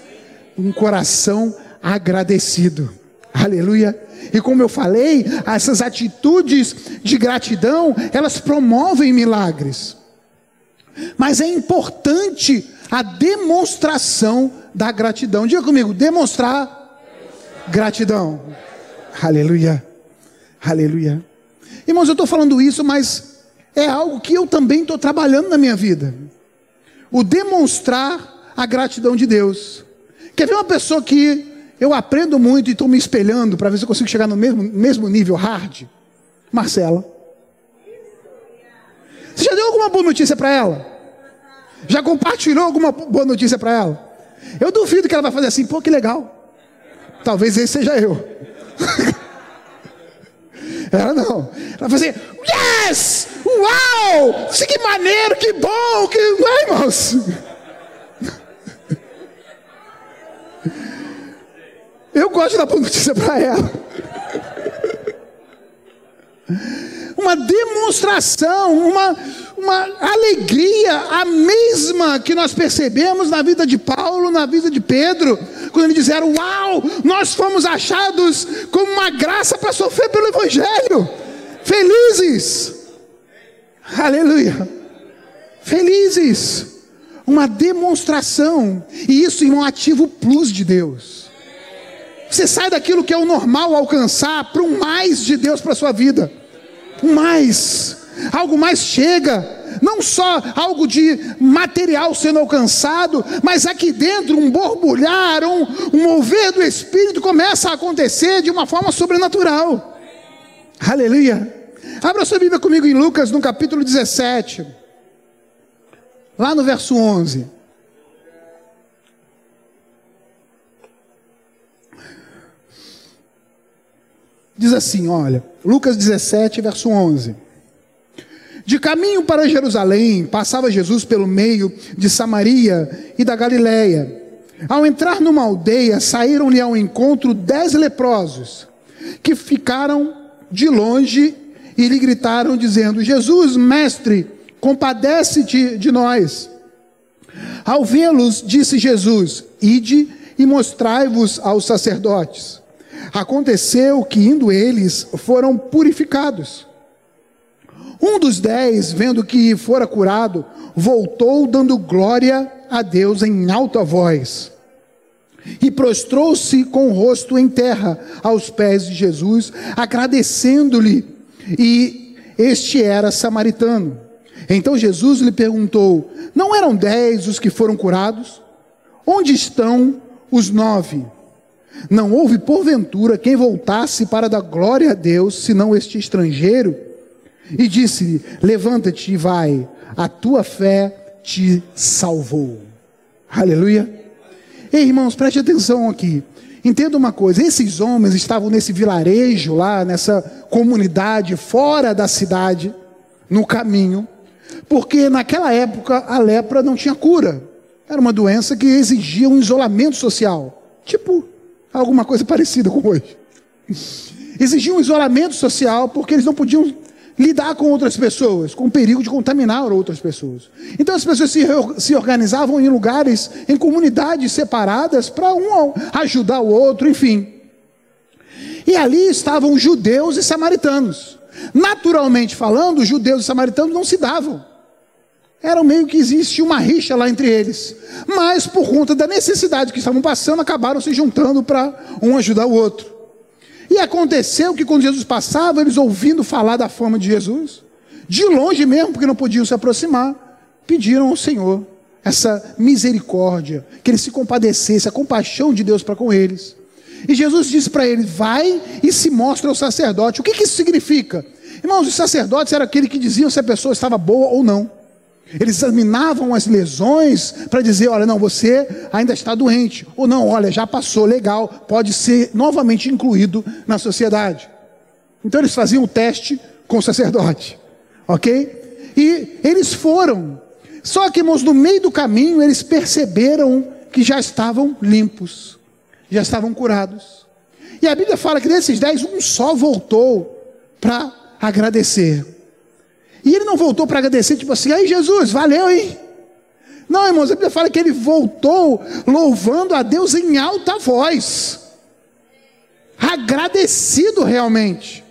Um coração agradecido. Aleluia. E como eu falei, essas atitudes de gratidão, elas promovem milagres. Mas é importante a demonstração da gratidão. Diga comigo, demonstrar gratidão. Aleluia. Aleluia. Irmãos, eu estou falando isso, mas é algo que eu também estou trabalhando na minha vida. O demonstrar a gratidão de Deus. Quer ver uma pessoa que eu aprendo muito e estou me espelhando para ver se eu consigo chegar no mesmo, mesmo nível hard? Marcela. Você já deu alguma boa notícia para ela? Já compartilhou alguma boa notícia para ela? Eu duvido que ela vai fazer assim, pô, que legal. Talvez esse seja eu. *laughs* Ela não. Ela fazia, yes! Uau! Que maneiro, que bom, que. Não é, irmãos? *laughs* Eu gosto dar boa notícia para ela. Uma demonstração, uma, uma alegria, a mesma que nós percebemos na vida de Paulo, na vida de Pedro, quando eles disseram: Uau, nós fomos achados como uma graça para sofrer pelo Evangelho. Felizes, aleluia, felizes. Uma demonstração, e isso, irmão, ativa o plus de Deus. Você sai daquilo que é o normal alcançar para um mais de Deus para a sua vida. Um mais. Algo mais chega. Não só algo de material sendo alcançado, mas aqui dentro um borbulhar, um, um mover do Espírito começa a acontecer de uma forma sobrenatural. Aleluia. Abra sua Bíblia comigo em Lucas, no capítulo 17. Lá no verso 11. Diz assim, olha, Lucas 17, verso 11. De caminho para Jerusalém, passava Jesus pelo meio de Samaria e da Galiléia. Ao entrar numa aldeia, saíram-lhe ao encontro dez leprosos, que ficaram de longe e lhe gritaram, dizendo: Jesus, mestre, compadece-te de nós. Ao vê-los, disse Jesus: Ide e mostrai-vos aos sacerdotes. Aconteceu que, indo eles, foram purificados. Um dos dez, vendo que fora curado, voltou dando glória a Deus em alta voz. E prostrou-se com o rosto em terra aos pés de Jesus, agradecendo-lhe. E este era samaritano. Então Jesus lhe perguntou: Não eram dez os que foram curados? Onde estão os nove? Não houve porventura quem voltasse para dar glória a Deus, senão este estrangeiro? E disse-lhe: Levanta-te e vai, a tua fé te salvou. Aleluia. Ei, irmãos, preste atenção aqui. Entenda uma coisa: esses homens estavam nesse vilarejo lá, nessa comunidade fora da cidade, no caminho, porque naquela época a lepra não tinha cura. Era uma doença que exigia um isolamento social. Tipo, alguma coisa parecida com hoje. Exigia um isolamento social porque eles não podiam lidar com outras pessoas, com o perigo de contaminar outras pessoas. Então as pessoas se, se organizavam em lugares, em comunidades separadas, para um ajudar o outro, enfim. E ali estavam judeus e samaritanos. Naturalmente falando, judeus e samaritanos não se davam. Era meio que existia uma rixa lá entre eles. Mas, por conta da necessidade que estavam passando, acabaram se juntando para um ajudar o outro. E aconteceu que quando Jesus passava, eles ouvindo falar da fama de Jesus, de longe mesmo, porque não podiam se aproximar, pediram ao Senhor essa misericórdia, que ele se compadecesse, a compaixão de Deus para com eles. E Jesus disse para eles: Vai e se mostra ao sacerdote. O que, que isso significa? Irmãos, os sacerdotes eram aqueles que diziam se a pessoa estava boa ou não. Eles examinavam as lesões para dizer: olha, não, você ainda está doente. Ou não, olha, já passou, legal, pode ser novamente incluído na sociedade. Então eles faziam o teste com o sacerdote, ok? E eles foram. Só que, irmãos, no meio do caminho, eles perceberam que já estavam limpos, já estavam curados. E a Bíblia fala que desses dez, um só voltou para agradecer. E ele não voltou para agradecer, tipo assim, aí Jesus, valeu, hein? Não, irmãos, a Bíblia fala que ele voltou louvando a Deus em alta voz, agradecido realmente.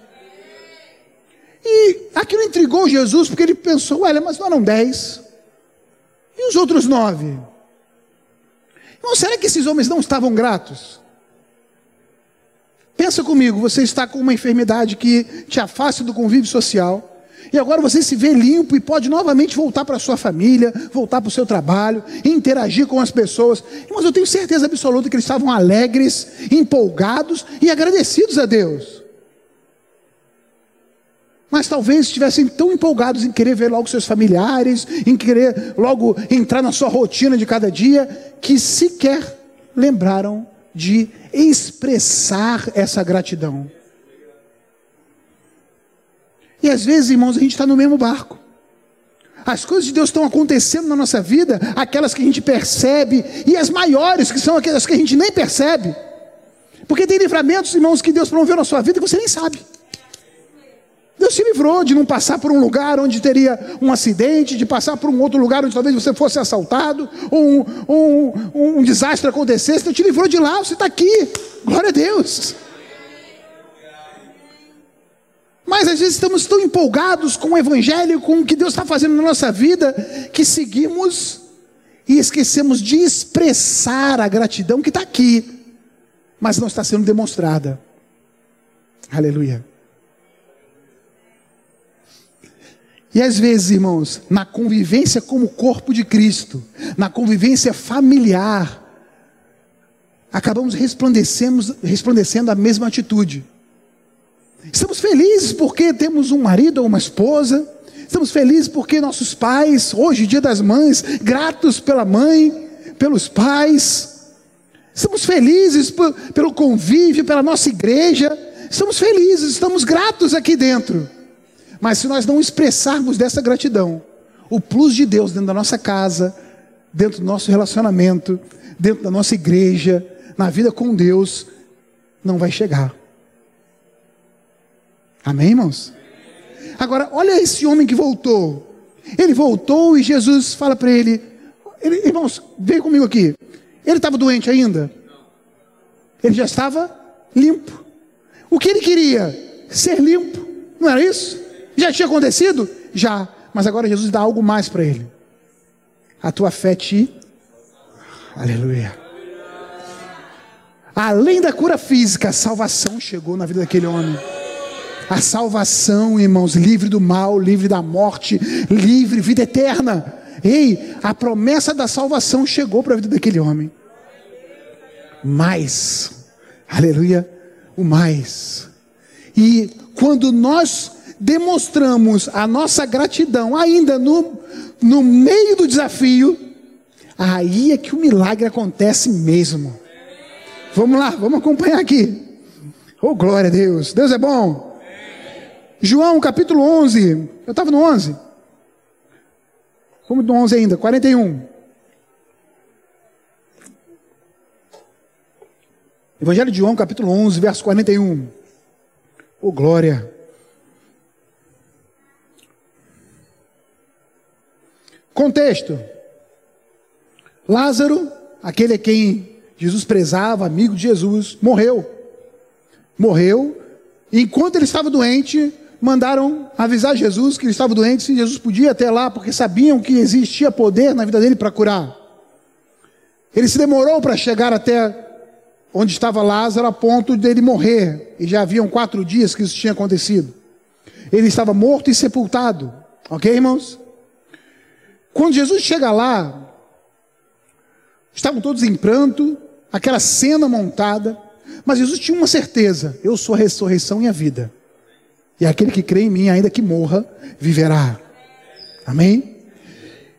E aquilo intrigou Jesus, porque ele pensou, olha, mas não eram dez, e os outros nove? Irmão, será que esses homens não estavam gratos? Pensa comigo, você está com uma enfermidade que te afasta do convívio social e agora você se vê limpo e pode novamente voltar para sua família, voltar para o seu trabalho, interagir com as pessoas. Mas eu tenho certeza absoluta que eles estavam alegres, empolgados e agradecidos a Deus. Mas talvez estivessem tão empolgados em querer ver logo seus familiares, em querer logo entrar na sua rotina de cada dia, que sequer lembraram de expressar essa gratidão. E às vezes, irmãos, a gente está no mesmo barco. As coisas de Deus estão acontecendo na nossa vida, aquelas que a gente percebe, e as maiores, que são aquelas que a gente nem percebe. Porque tem livramentos, irmãos, que Deus promoveu na sua vida que você nem sabe. Deus se livrou de não passar por um lugar onde teria um acidente, de passar por um outro lugar onde talvez você fosse assaltado, ou um, um, um desastre acontecesse. Deus te livrou de lá, você está aqui. Glória a Deus. Mas às vezes estamos tão empolgados com o Evangelho, com o que Deus está fazendo na nossa vida, que seguimos e esquecemos de expressar a gratidão que está aqui, mas não está sendo demonstrada. Aleluia. E às vezes, irmãos, na convivência como corpo de Cristo, na convivência familiar, acabamos resplandecendo, resplandecendo a mesma atitude. Estamos felizes porque temos um marido ou uma esposa. Estamos felizes porque nossos pais, hoje, dia das mães, gratos pela mãe, pelos pais. Estamos felizes pelo convívio, pela nossa igreja. Estamos felizes, estamos gratos aqui dentro. Mas se nós não expressarmos dessa gratidão, o plus de Deus dentro da nossa casa, dentro do nosso relacionamento, dentro da nossa igreja, na vida com Deus, não vai chegar. Amém, irmãos? Agora, olha esse homem que voltou. Ele voltou e Jesus fala para ele, ele: Irmãos, vem comigo aqui. Ele estava doente ainda? Ele já estava limpo. O que ele queria? Ser limpo. Não era isso? Já tinha acontecido? Já. Mas agora Jesus dá algo mais para ele. A tua fé te. Aleluia. Além da cura física, a salvação chegou na vida daquele homem. A salvação, irmãos, livre do mal, livre da morte, livre, vida eterna. Ei, a promessa da salvação chegou para a vida daquele homem. Mais, aleluia, o mais. E quando nós demonstramos a nossa gratidão, ainda no, no meio do desafio, aí é que o milagre acontece mesmo. Vamos lá, vamos acompanhar aqui. Oh, glória a Deus. Deus é bom. João capítulo 11. Eu estava no 11. Vamos no 11 ainda, 41. Evangelho de João, capítulo 11, verso 41. Oh, glória. Contexto: Lázaro, aquele a quem Jesus prezava, amigo de Jesus, morreu. Morreu. E enquanto ele estava doente, mandaram avisar Jesus que ele estava doente, se Jesus podia até lá, porque sabiam que existia poder na vida dele para curar. Ele se demorou para chegar até onde estava Lázaro, a ponto dele morrer. E já haviam quatro dias que isso tinha acontecido. Ele estava morto e sepultado. Ok, irmãos? Quando Jesus chega lá, estavam todos em pranto, aquela cena montada, mas Jesus tinha uma certeza: eu sou a ressurreição e a vida. E aquele que crê em mim, ainda que morra, viverá. Amém?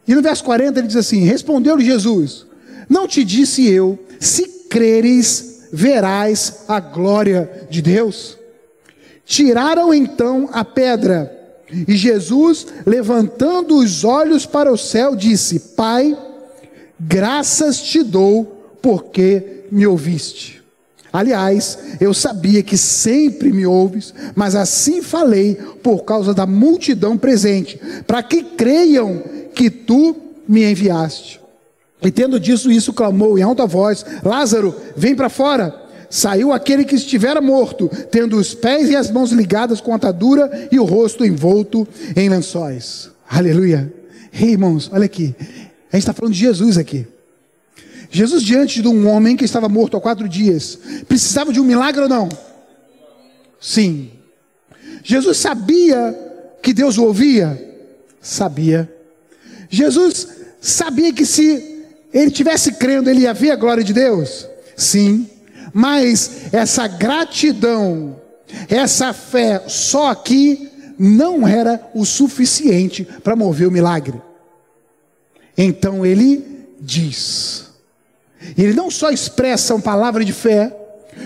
E no verso 40 ele diz assim: Respondeu-lhe Jesus: Não te disse eu, se creres, verás a glória de Deus? Tiraram então a pedra, e Jesus, levantando os olhos para o céu, disse: Pai, graças te dou, porque me ouviste. Aliás, eu sabia que sempre me ouves, mas assim falei por causa da multidão presente, para que creiam que tu me enviaste. E tendo dito isso, clamou em alta voz: Lázaro, vem para fora. Saiu aquele que estivera morto, tendo os pés e as mãos ligadas com atadura e o rosto envolto em lençóis. Aleluia. Ei, irmãos, olha aqui. A gente está falando de Jesus aqui. Jesus, diante de um homem que estava morto há quatro dias, precisava de um milagre ou não? Sim. Jesus sabia que Deus o ouvia? Sabia. Jesus sabia que se ele tivesse crendo, ele ia ver a glória de Deus? Sim. Mas essa gratidão, essa fé só aqui não era o suficiente para mover o milagre. Então ele diz: e ele não só expressa uma palavra de fé,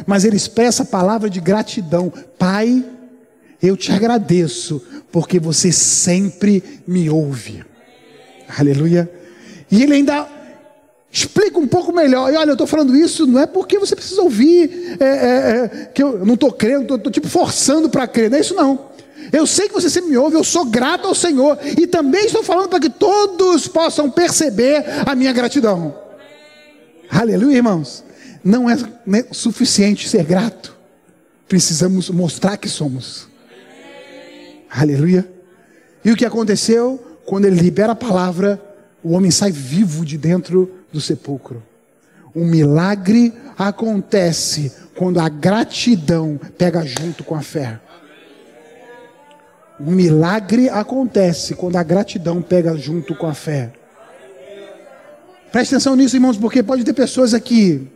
mas ele expressa a palavra de gratidão. Pai, eu te agradeço, porque você sempre me ouve. Aleluia. E ele ainda explica um pouco melhor. E olha, eu estou falando isso não é porque você precisa ouvir, é, é, é, que eu não estou crendo, estou tipo forçando para crer. Não é isso não. Eu sei que você sempre me ouve, eu sou grato ao Senhor. E também estou falando para que todos possam perceber a minha gratidão. Aleluia, irmãos. Não é suficiente ser grato. Precisamos mostrar que somos. Aleluia. E o que aconteceu? Quando ele libera a palavra, o homem sai vivo de dentro do sepulcro. Um milagre acontece quando a gratidão pega junto com a fé. Um milagre acontece quando a gratidão pega junto com a fé. Preste atenção nisso, irmãos, porque pode ter pessoas aqui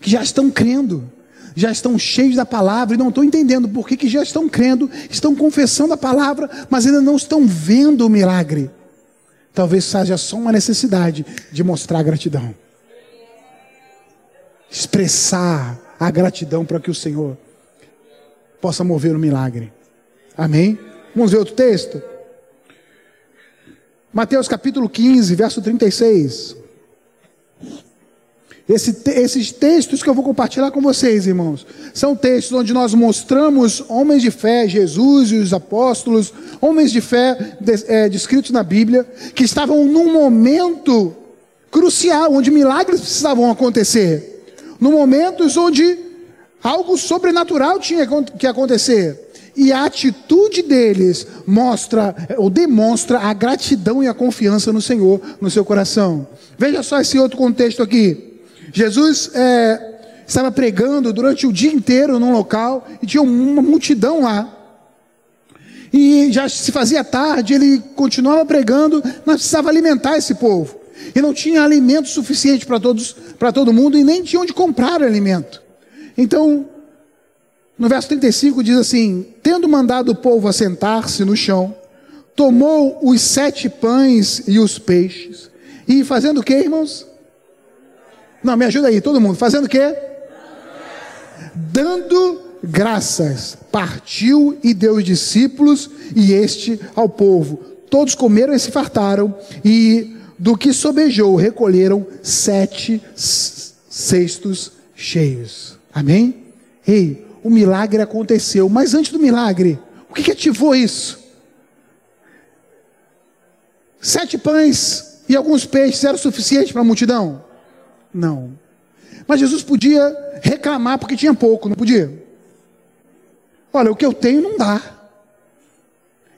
que já estão crendo, já estão cheios da palavra e não estão entendendo por que, que já estão crendo, estão confessando a palavra, mas ainda não estão vendo o milagre. Talvez seja só uma necessidade de mostrar gratidão. Expressar a gratidão para que o Senhor possa mover o milagre. Amém? Vamos ver outro texto? Mateus capítulo 15, verso 36. Esse, esses textos que eu vou compartilhar com vocês, irmãos, são textos onde nós mostramos homens de fé, Jesus e os apóstolos, homens de fé é, descritos na Bíblia, que estavam num momento crucial, onde milagres precisavam acontecer, no momentos onde algo sobrenatural tinha que acontecer e a atitude deles mostra ou demonstra a gratidão e a confiança no Senhor no seu coração. Veja só esse outro contexto aqui. Jesus é, estava pregando durante o dia inteiro num local e tinha uma multidão lá. E já se fazia tarde, ele continuava pregando, mas precisava alimentar esse povo. E não tinha alimento suficiente para todos, para todo mundo e nem tinha onde comprar alimento. Então, no verso 35 diz assim: Tendo mandado o povo assentar-se no chão, tomou os sete pães e os peixes, e fazendo o que, irmãos? Não, me ajuda aí, todo mundo. Fazendo o que? Dando graças, partiu e deu os discípulos e este ao povo. Todos comeram e se fartaram, e do que sobejou recolheram sete cestos cheios. Amém? Ei, o milagre aconteceu. Mas antes do milagre, o que, que ativou isso? Sete pães e alguns peixes eram suficiente para a multidão? Não. Mas Jesus podia reclamar porque tinha pouco, não podia? Olha, o que eu tenho não dá.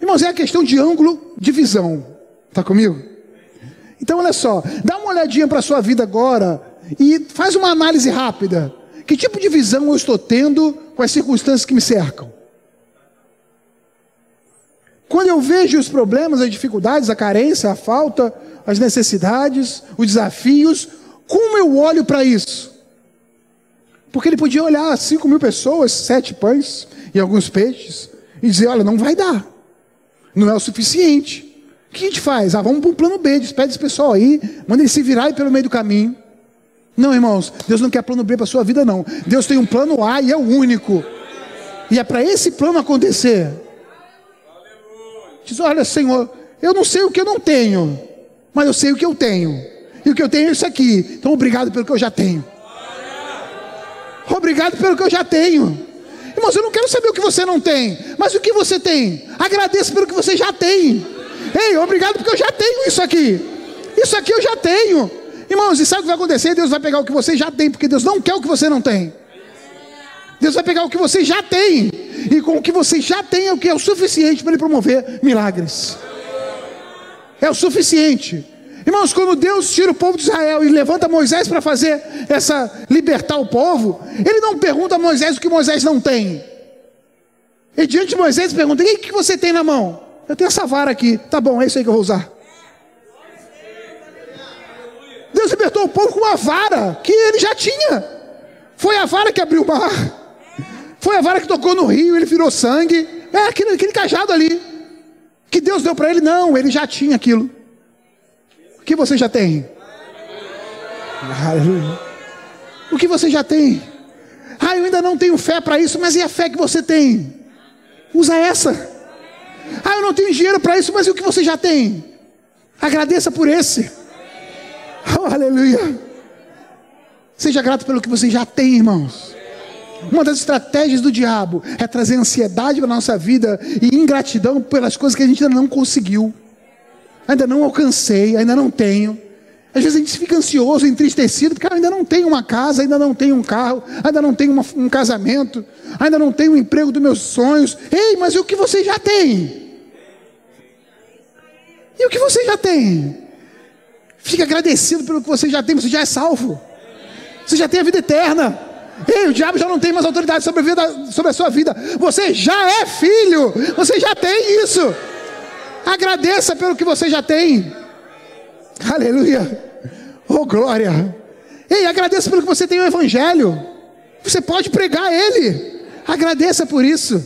Irmãos, é a questão de ângulo de visão. Está comigo? Então, olha só, dá uma olhadinha para a sua vida agora e faz uma análise rápida. Que tipo de visão eu estou tendo com as circunstâncias que me cercam? Quando eu vejo os problemas, as dificuldades, a carência, a falta, as necessidades, os desafios, como eu olho para isso? Porque ele podia olhar cinco mil pessoas, sete pães e alguns peixes, e dizer: olha, não vai dar, não é o suficiente. O que a gente faz? Ah, vamos para um plano B, despede esse pessoal aí, manda ele se virar aí pelo meio do caminho. Não, irmãos, Deus não quer plano B para a sua vida, não. Deus tem um plano A e é o único. E é para esse plano acontecer. Diz: Olha, Senhor, eu não sei o que eu não tenho, mas eu sei o que eu tenho. E o que eu tenho é isso aqui. Então, obrigado pelo que eu já tenho. Obrigado pelo que eu já tenho. Irmãos, eu não quero saber o que você não tem, mas o que você tem. Agradeça pelo que você já tem. Ei, obrigado porque eu já tenho isso aqui. Isso aqui eu já tenho. Irmãos, e sabe o que vai acontecer? Deus vai pegar o que você já tem, porque Deus não quer o que você não tem. Deus vai pegar o que você já tem, e com o que você já tem é o que é o suficiente para Ele promover milagres. É o suficiente. Irmãos, quando Deus tira o povo de Israel e levanta Moisés para fazer essa libertar o povo, Ele não pergunta a Moisés o que Moisés não tem. E diante de Moisés pergunta: o que você tem na mão? Eu tenho essa vara aqui. Tá bom, é isso aí que eu vou usar. Deus libertou o povo com uma vara que ele já tinha. Foi a vara que abriu o mar. Foi a vara que tocou no rio, ele virou sangue. É aquele, aquele cajado ali. Que Deus deu para ele? Não, ele já tinha aquilo. O que você já tem? O que você já tem? Ah, eu ainda não tenho fé para isso, mas e a fé que você tem? Usa essa. Ah, eu não tenho dinheiro para isso, mas e o que você já tem? Agradeça por esse. Oh, aleluia. Seja grato pelo que você já tem, irmãos. Uma das estratégias do diabo é trazer ansiedade para a nossa vida e ingratidão pelas coisas que a gente ainda não conseguiu, ainda não alcancei, ainda não tenho. Às vezes a gente fica ansioso, entristecido, porque ainda não tenho uma casa, ainda não tenho um carro, ainda não tenho uma, um casamento, ainda não tenho o um emprego dos meus sonhos. Ei, mas e o que você já tem? E o que você já tem? Fique agradecido pelo que você já tem, você já é salvo. Você já tem a vida eterna. Ei, o diabo já não tem mais autoridade sobre a, vida, sobre a sua vida. Você já é filho. Você já tem isso. Agradeça pelo que você já tem. Aleluia. Oh, glória. Ei, agradeça pelo que você tem o Evangelho. Você pode pregar ele. Agradeça por isso.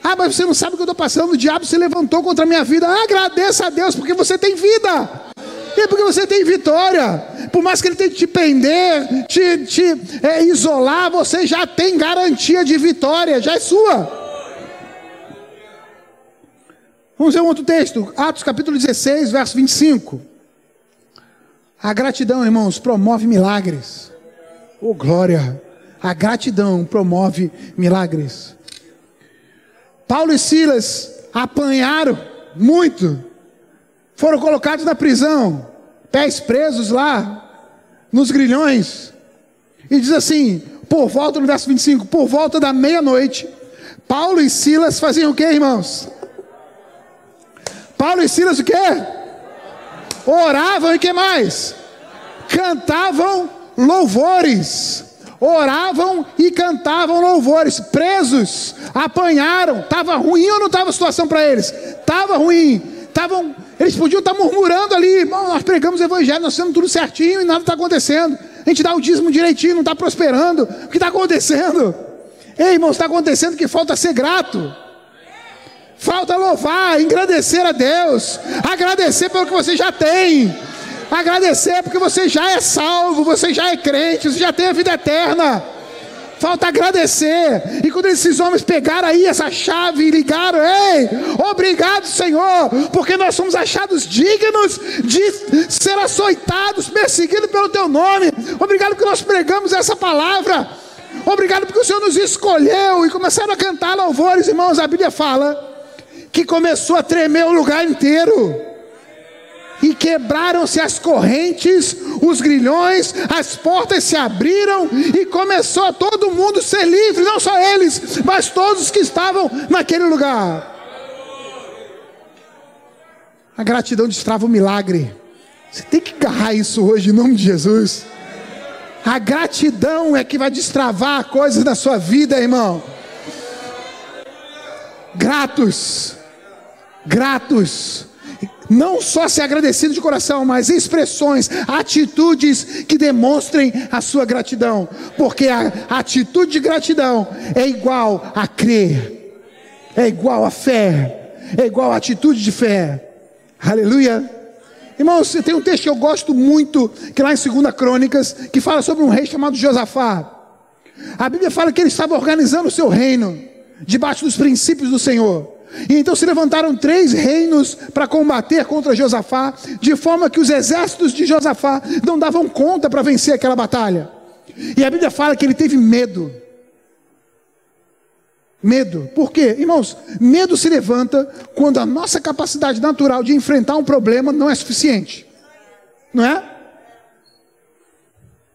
Ah, mas você não sabe o que eu estou passando. O diabo se levantou contra a minha vida. Agradeça a Deus, porque você tem vida. E porque você tem vitória. Por mais que ele tente te prender, te, te é, isolar, você já tem garantia de vitória, já é sua. Vamos ver um outro texto, Atos capítulo 16, verso 25. A gratidão, irmãos, promove milagres. Oh, glória! A gratidão promove milagres. Paulo e Silas apanharam muito, foram colocados na prisão, pés presos lá, nos grilhões. E diz assim, por volta, no verso 25, por volta da meia-noite, Paulo e Silas faziam o que, irmãos? Paulo e Silas o que? Oravam e que mais? Cantavam louvores oravam e cantavam louvores, presos, apanharam, estava ruim ou não estava a situação para eles? Estava ruim, estavam, eles podiam estar murmurando ali, nós pregamos o evangelho, nós fazemos tudo certinho e nada está acontecendo, a gente dá o dízimo direitinho, não está prosperando, o que está acontecendo? Ei irmãos, está acontecendo que falta ser grato, falta louvar, engrandecer a Deus, agradecer pelo que você já tem, Agradecer porque você já é salvo, você já é crente, você já tem a vida eterna. Falta agradecer. E quando esses homens pegaram aí essa chave e ligaram, ei, obrigado, Senhor, porque nós somos achados dignos de ser açoitados, perseguidos pelo teu nome. Obrigado porque nós pregamos essa palavra. Obrigado porque o Senhor nos escolheu e começaram a cantar louvores, irmãos. A Bíblia fala que começou a tremer o lugar inteiro e quebraram-se as correntes, os grilhões, as portas se abriram e começou todo mundo a ser livre, não só eles, mas todos que estavam naquele lugar. A gratidão destrava o milagre. Você tem que agarrar isso hoje em nome de Jesus. A gratidão é que vai destravar coisas na sua vida, irmão. Gratos, gratos não só ser agradecido de coração, mas expressões, atitudes que demonstrem a sua gratidão, porque a atitude de gratidão é igual a crer, é igual a fé, é igual a atitude de fé. Aleluia. Irmãos, tem um texto que eu gosto muito, que lá em 2 Crônicas, que fala sobre um rei chamado Josafá. A Bíblia fala que ele estava organizando o seu reino, debaixo dos princípios do Senhor. E então se levantaram três reinos para combater contra Josafá, de forma que os exércitos de Josafá não davam conta para vencer aquela batalha. E a Bíblia fala que ele teve medo. Medo. Por quê? Irmãos, medo se levanta quando a nossa capacidade natural de enfrentar um problema não é suficiente. Não é?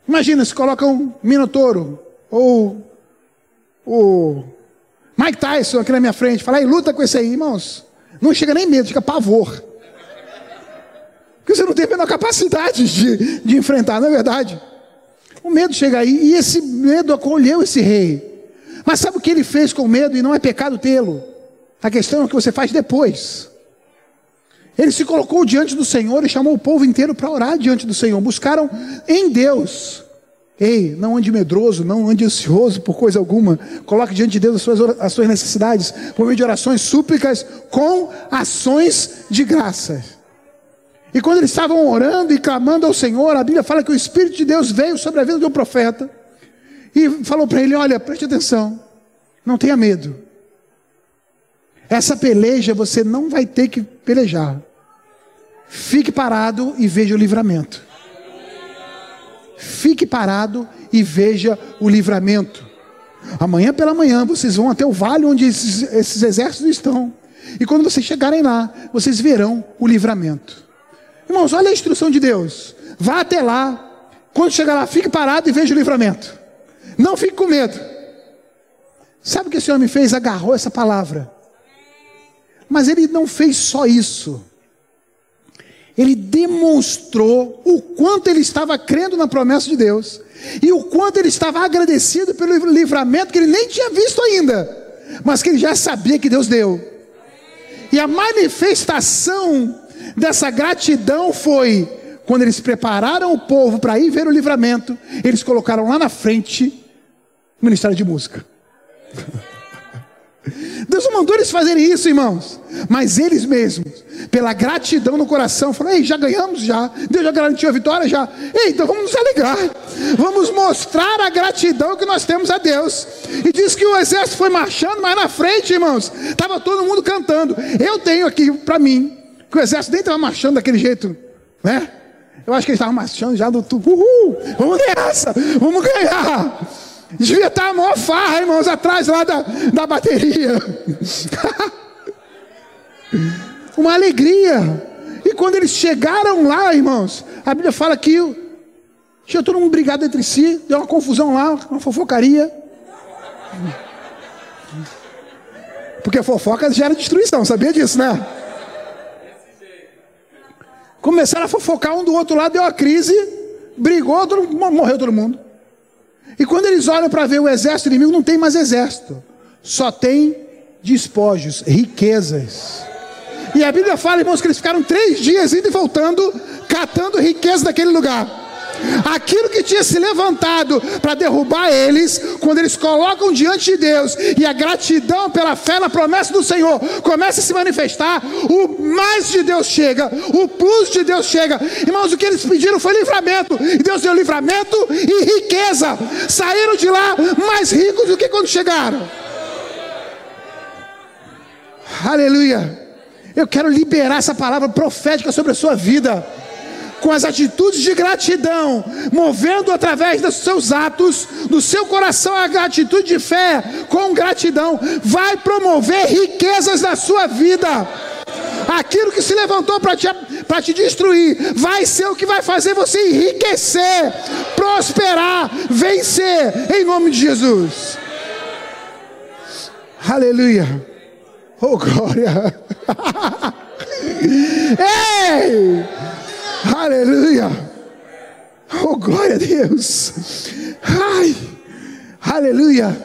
Imagina se coloca um minotouro ou o Mike Tyson aqui na minha frente, fala aí, luta com esse aí, irmãos. Não chega nem medo, fica pavor. Porque você não tem a menor capacidade de, de enfrentar, não é verdade? O medo chega aí, e esse medo acolheu esse rei. Mas sabe o que ele fez com o medo? E não é pecado tê-lo. A questão é o que você faz depois. Ele se colocou diante do Senhor e chamou o povo inteiro para orar diante do Senhor. Buscaram em Deus Ei, não ande medroso, não ande ansioso por coisa alguma. Coloque diante de Deus as suas, as suas necessidades, por meio de orações, súplicas, com ações de graça. E quando eles estavam orando e clamando ao Senhor, a Bíblia fala que o Espírito de Deus veio sobre a vida do profeta e falou para ele: Olha, preste atenção, não tenha medo. essa peleja você não vai ter que pelejar. Fique parado e veja o livramento. Fique parado e veja o livramento. Amanhã pela manhã vocês vão até o vale onde esses, esses exércitos estão. E quando vocês chegarem lá, vocês verão o livramento. Irmãos, olha a instrução de Deus. Vá até lá. Quando chegar lá, fique parado e veja o livramento. Não fique com medo. Sabe o que esse homem fez? Agarrou essa palavra. Mas ele não fez só isso ele demonstrou o quanto ele estava crendo na promessa de Deus e o quanto ele estava agradecido pelo livramento que ele nem tinha visto ainda, mas que ele já sabia que Deus deu. E a manifestação dessa gratidão foi quando eles prepararam o povo para ir ver o livramento, eles colocaram lá na frente o ministério de música. Deus não mandou eles fazerem isso, irmãos. Mas eles mesmos, pela gratidão no coração, falaram: Ei, já ganhamos, já. Deus já garantiu a vitória, já. Ei, então vamos nos alegrar. Vamos mostrar a gratidão que nós temos a Deus. E diz que o exército foi marchando, mas na frente, irmãos, estava todo mundo cantando. Eu tenho aqui para mim que o exército nem estava marchando daquele jeito, né? Eu acho que eles estavam marchando já do tubo. Uhul, vamos nessa, vamos ganhar. Devia estar a maior farra, irmãos, atrás lá da, da bateria. *laughs* Uma alegria. E quando eles chegaram lá, irmãos, a Bíblia fala que tinha todo mundo brigado entre si, deu uma confusão lá, uma fofocaria. Porque fofoca gera destruição, sabia disso, né? Começaram a fofocar um do outro lado, deu uma crise, brigou, todo, morreu todo mundo. E quando eles olham para ver o exército inimigo, não tem mais exército, só tem despojos, riquezas. E a Bíblia fala, irmãos, que eles ficaram três dias indo e voltando, catando riqueza daquele lugar. Aquilo que tinha se levantado para derrubar eles, quando eles colocam diante de Deus e a gratidão pela fé na promessa do Senhor começa a se manifestar, o mais de Deus chega, o plus de Deus chega. Irmãos, o que eles pediram foi livramento, e Deus deu livramento e riqueza. Saíram de lá mais ricos do que quando chegaram. Aleluia. Eu quero liberar essa palavra profética sobre a sua vida com as atitudes de gratidão, movendo através dos seus atos, do seu coração a atitude de fé, com gratidão, vai promover riquezas na sua vida. Aquilo que se levantou para te, te destruir, vai ser o que vai fazer você enriquecer, prosperar, vencer, em nome de Jesus. Aleluia. Oh, glória. *laughs* Ei! Aleluia! Oh, glória a Deus! Ai! Aleluia!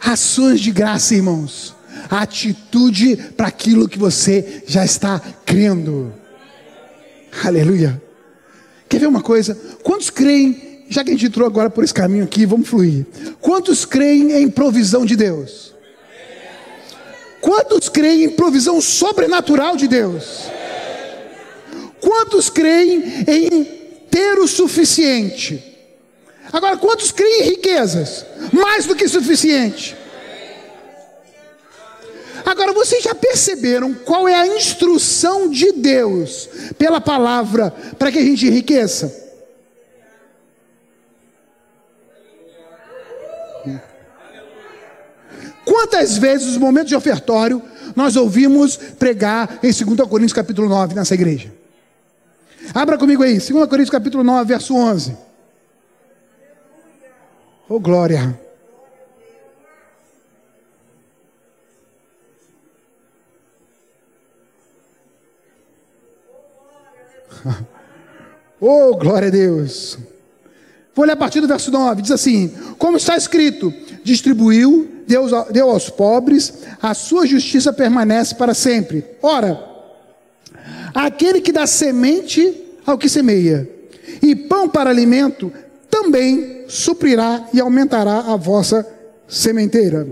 Ações de graça, irmãos. atitude para aquilo que você já está crendo. Aleluia! Quer ver uma coisa? Quantos creem, já que a gente entrou agora por esse caminho aqui, vamos fluir. Quantos creem em provisão de Deus? Quantos creem em provisão sobrenatural de Deus? Quantos creem em ter o suficiente? Agora, quantos creem em riquezas? Mais do que suficiente. Agora, vocês já perceberam qual é a instrução de Deus pela palavra para que a gente enriqueça? Quantas vezes nos momentos de ofertório nós ouvimos pregar em 2 Coríntios capítulo 9 nessa igreja? Abra comigo aí, 2 Coríntios capítulo 9, verso 11. Oh glória. *laughs* Oh, glória a Deus. Vou ler a partir do verso 9. Diz assim: Como está escrito, distribuiu, Deus deu aos pobres, a sua justiça permanece para sempre. Ora, aquele que dá semente ao que semeia, e pão para alimento, também suprirá e aumentará a vossa sementeira,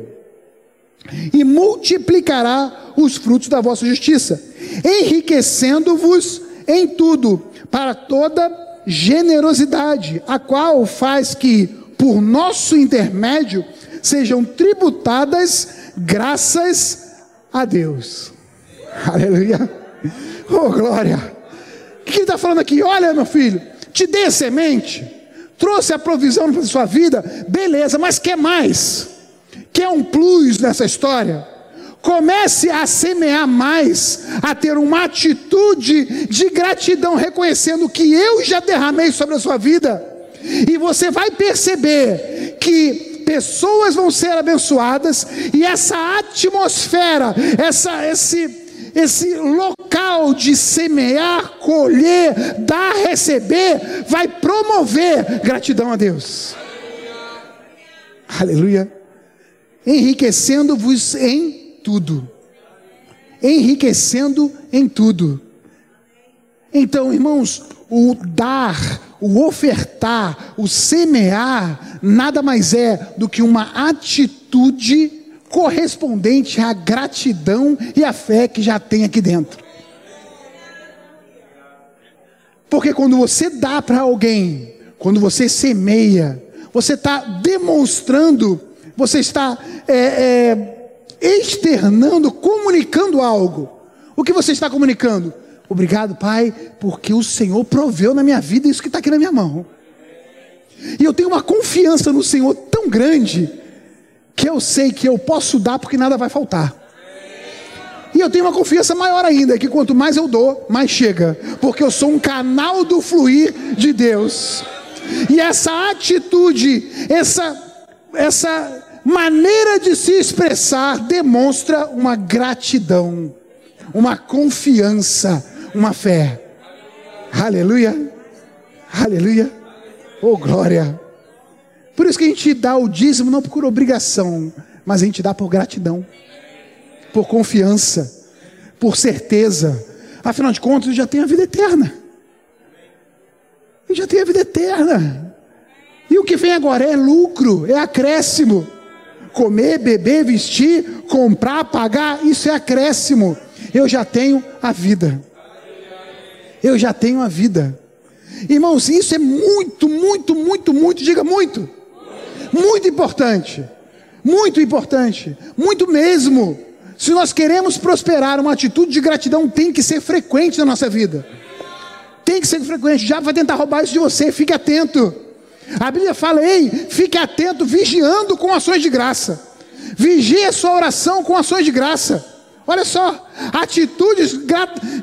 e multiplicará os frutos da vossa justiça, enriquecendo-vos em tudo, para toda generosidade, a qual faz que, por nosso intermédio, sejam tributadas graças a Deus. Aleluia. Oh, glória. O que ele está falando aqui? Olha, meu filho, te dei a semente, trouxe a provisão para a sua vida, beleza, mas quer mais? Quer um plus nessa história? Comece a semear mais, a ter uma atitude de gratidão, reconhecendo que eu já derramei sobre a sua vida, e você vai perceber que pessoas vão ser abençoadas, e essa atmosfera, essa, esse, esse local de semear, colher, dar, receber, vai promover gratidão a Deus. Aleluia. Enriquecendo-vos em tudo. Enriquecendo em tudo. Então, irmãos, o dar, o ofertar, o semear, nada mais é do que uma atitude correspondente à gratidão e à fé que já tem aqui dentro. Porque quando você dá para alguém, quando você semeia, você está demonstrando, você está é, é, externando, comunicando algo. O que você está comunicando? Obrigado, Pai, porque o Senhor proveu na minha vida isso que está aqui na minha mão. E eu tenho uma confiança no Senhor tão grande que eu sei que eu posso dar porque nada vai faltar. E eu tenho uma confiança maior ainda, que quanto mais eu dou, mais chega, porque eu sou um canal do fluir de Deus. E essa atitude, essa essa maneira de se expressar demonstra uma gratidão, uma confiança, uma fé. Aleluia, aleluia, oh glória. Por isso que a gente dá o dízimo não por obrigação, mas a gente dá por gratidão, por confiança, por certeza. Afinal de contas, eu já tenho a vida eterna. Eu já tenho a vida eterna. E o que vem agora é lucro, é acréscimo comer, beber, vestir, comprar, pagar, isso é acréscimo. Eu já tenho a vida. Eu já tenho a vida. Irmãos, isso é muito, muito, muito, muito, diga muito. Muito importante. Muito importante. Muito mesmo. Se nós queremos prosperar, uma atitude de gratidão tem que ser frequente na nossa vida. Tem que ser frequente. Já vai tentar roubar isso de você, fique atento. A Bíblia fala: ei, fique atento, vigiando com ações de graça. Vigie a sua oração com ações de graça. Olha só, atitudes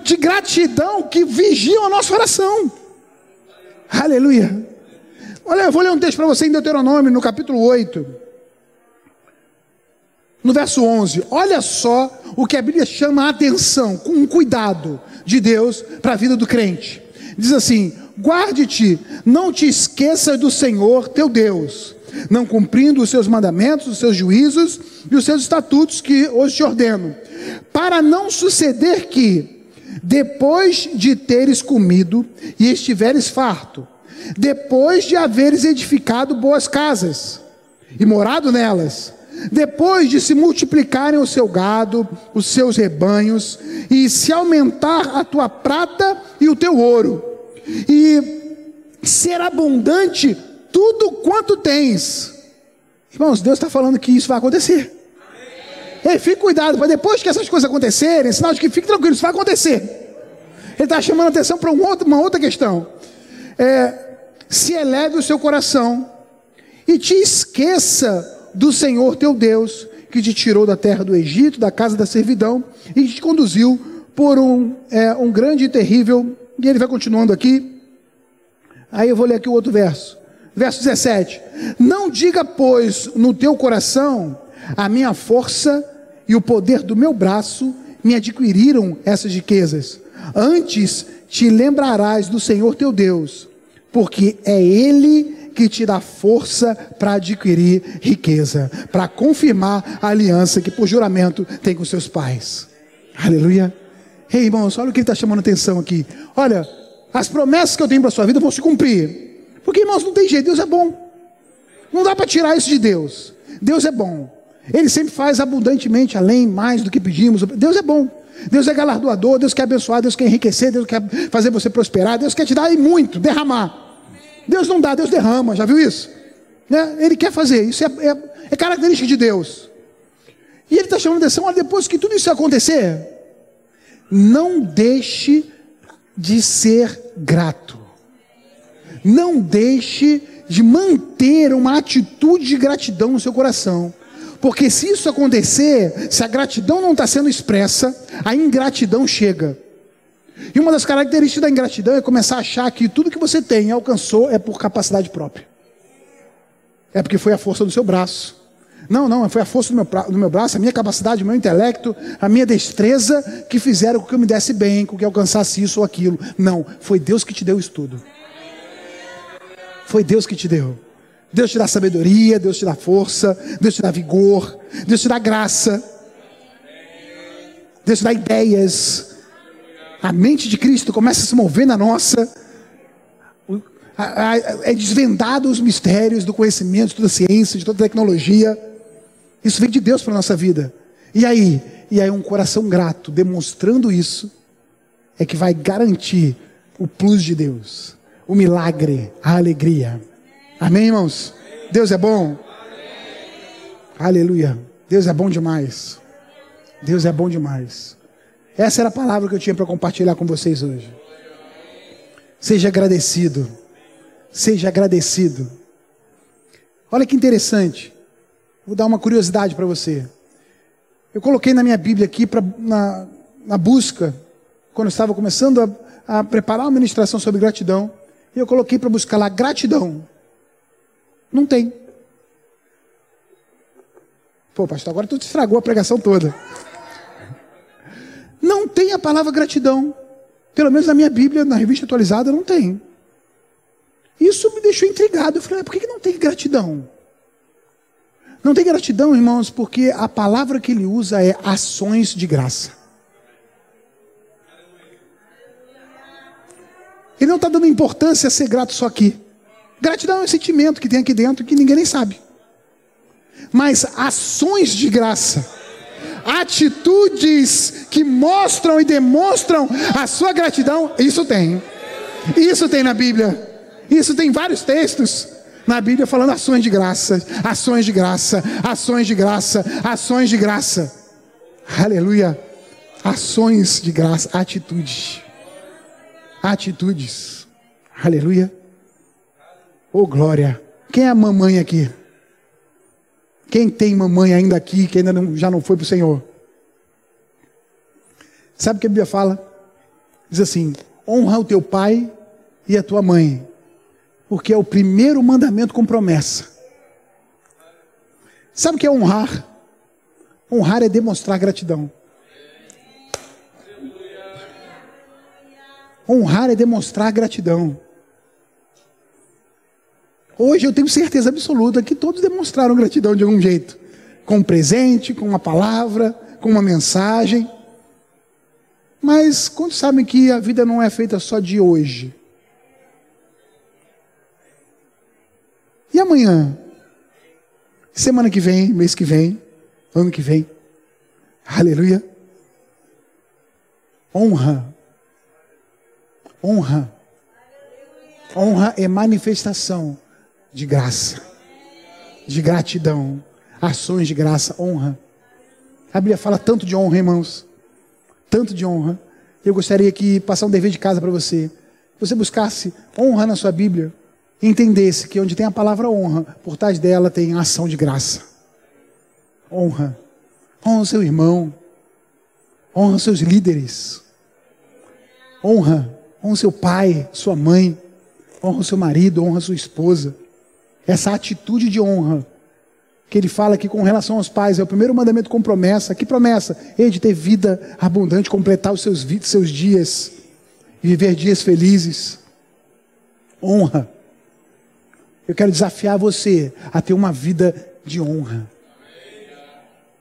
de gratidão que vigiam a nossa oração. Aleluia. Olha, eu vou ler um texto para você em Deuteronômio, no capítulo 8, no verso 11. Olha só o que a Bíblia chama a atenção, com um cuidado de Deus para a vida do crente. Diz assim: guarde-te, não te esqueças do Senhor teu Deus, não cumprindo os seus mandamentos, os seus juízos e os seus estatutos que hoje te ordeno, para não suceder que, depois de teres comido e estiveres farto, depois de haveres edificado boas casas e morado nelas, depois de se multiplicarem o seu gado, os seus rebanhos, e se aumentar a tua prata e o teu ouro, e ser abundante tudo quanto tens. Irmãos, Deus está falando que isso vai acontecer. Ei, fique cuidado, para depois que essas coisas acontecerem, sinal de que fique tranquilo, isso vai acontecer. Ele está chamando atenção para um uma outra questão. É, se eleve o seu coração e te esqueça do Senhor teu Deus, que te tirou da terra do Egito, da casa da servidão, e te conduziu por um, é, um grande e terrível e ele vai continuando aqui. Aí eu vou ler aqui o outro verso. Verso 17: Não diga, pois, no teu coração, a minha força e o poder do meu braço me adquiriram essas riquezas. Antes te lembrarás do Senhor teu Deus, porque é Ele que te dá força para adquirir riqueza, para confirmar a aliança que por juramento tem com seus pais. Aleluia. Ei, irmãos, olha o que ele está chamando atenção aqui. Olha, as promessas que eu tenho para a sua vida vão se cumprir. Porque, irmãos, não tem jeito, Deus é bom. Não dá para tirar isso de Deus. Deus é bom. Ele sempre faz abundantemente, além, mais do que pedimos. Deus é bom. Deus é galardoador, Deus quer abençoar, Deus quer enriquecer, Deus quer fazer você prosperar, Deus quer te dar e muito, derramar. Deus não dá, Deus derrama, já viu isso? Né? Ele quer fazer, isso é, é, é característica de Deus. E ele está chamando atenção, olha, depois que tudo isso acontecer, não deixe de ser grato. Não deixe de manter uma atitude de gratidão no seu coração. Porque se isso acontecer, se a gratidão não está sendo expressa, a ingratidão chega. E uma das características da ingratidão é começar a achar que tudo que você tem alcançou é por capacidade própria. É porque foi a força do seu braço. Não, não, foi a força do meu, do meu braço, a minha capacidade, o meu intelecto, a minha destreza que fizeram com que eu me desse bem, com que eu alcançasse isso ou aquilo. Não, foi Deus que te deu isso tudo. Foi Deus que te deu. Deus te dá sabedoria, Deus te dá força, Deus te dá vigor, Deus te dá graça, Deus te dá ideias. A mente de Cristo começa a se mover na nossa. É desvendado os mistérios do conhecimento, de toda a ciência, de toda a tecnologia. Isso vem de Deus para a nossa vida. E aí? E aí um coração grato, demonstrando isso, é que vai garantir o plus de Deus, o milagre, a alegria. Amém, irmãos? Deus é bom? Aleluia. Deus é bom demais. Deus é bom demais. Essa era a palavra que eu tinha para compartilhar com vocês hoje. Seja agradecido. Seja agradecido. Olha que interessante. Vou dar uma curiosidade para você. Eu coloquei na minha Bíblia aqui pra, na, na busca, quando eu estava começando a, a preparar uma ministração sobre gratidão, e eu coloquei para buscar lá gratidão. Não tem. Pô, pastor, agora tu estragou a pregação toda. Não tem a palavra gratidão. Pelo menos na minha Bíblia, na revista atualizada, não tem. Isso me deixou intrigado. Eu falei, por que não tem gratidão? Não tem gratidão, irmãos, porque a palavra que ele usa é ações de graça. Ele não está dando importância a ser grato só aqui. Gratidão é um sentimento que tem aqui dentro que ninguém nem sabe. Mas ações de graça, atitudes que mostram e demonstram a sua gratidão, isso tem. Isso tem na Bíblia. Isso tem vários textos na Bíblia falando ações de graça, ações de graça, ações de graça, ações de graça. Aleluia. Ações de graça, atitudes. Atitudes. Aleluia. Oh, glória. Quem é a mamãe aqui? Quem tem mamãe ainda aqui que ainda não, já não foi para o Senhor? Sabe o que a Bíblia fala? Diz assim: honra o teu pai e a tua mãe, porque é o primeiro mandamento com promessa. Sabe o que é honrar? Honrar é demonstrar gratidão. Honrar é demonstrar gratidão. Hoje eu tenho certeza absoluta que todos demonstraram gratidão de algum jeito. Com um presente, com uma palavra, com uma mensagem. Mas quantos sabem que a vida não é feita só de hoje? E amanhã? Semana que vem, mês que vem, ano que vem. Aleluia. Honra. Honra. Honra é manifestação de graça, de gratidão, ações de graça, honra. A Bíblia fala tanto de honra, irmãos, tanto de honra. Eu gostaria que passar um dever de casa para você. Você buscasse honra na sua Bíblia e entendesse que onde tem a palavra honra, por trás dela tem ação de graça. Honra. Honra seu irmão. Honra seus líderes. Honra. Honra seu pai, sua mãe. Honra seu marido, honra a sua esposa essa atitude de honra que ele fala aqui com relação aos pais, é o primeiro mandamento com promessa. Que promessa? Ele de ter vida abundante, completar os seus, seus dias e viver dias felizes. Honra. Eu quero desafiar você a ter uma vida de honra.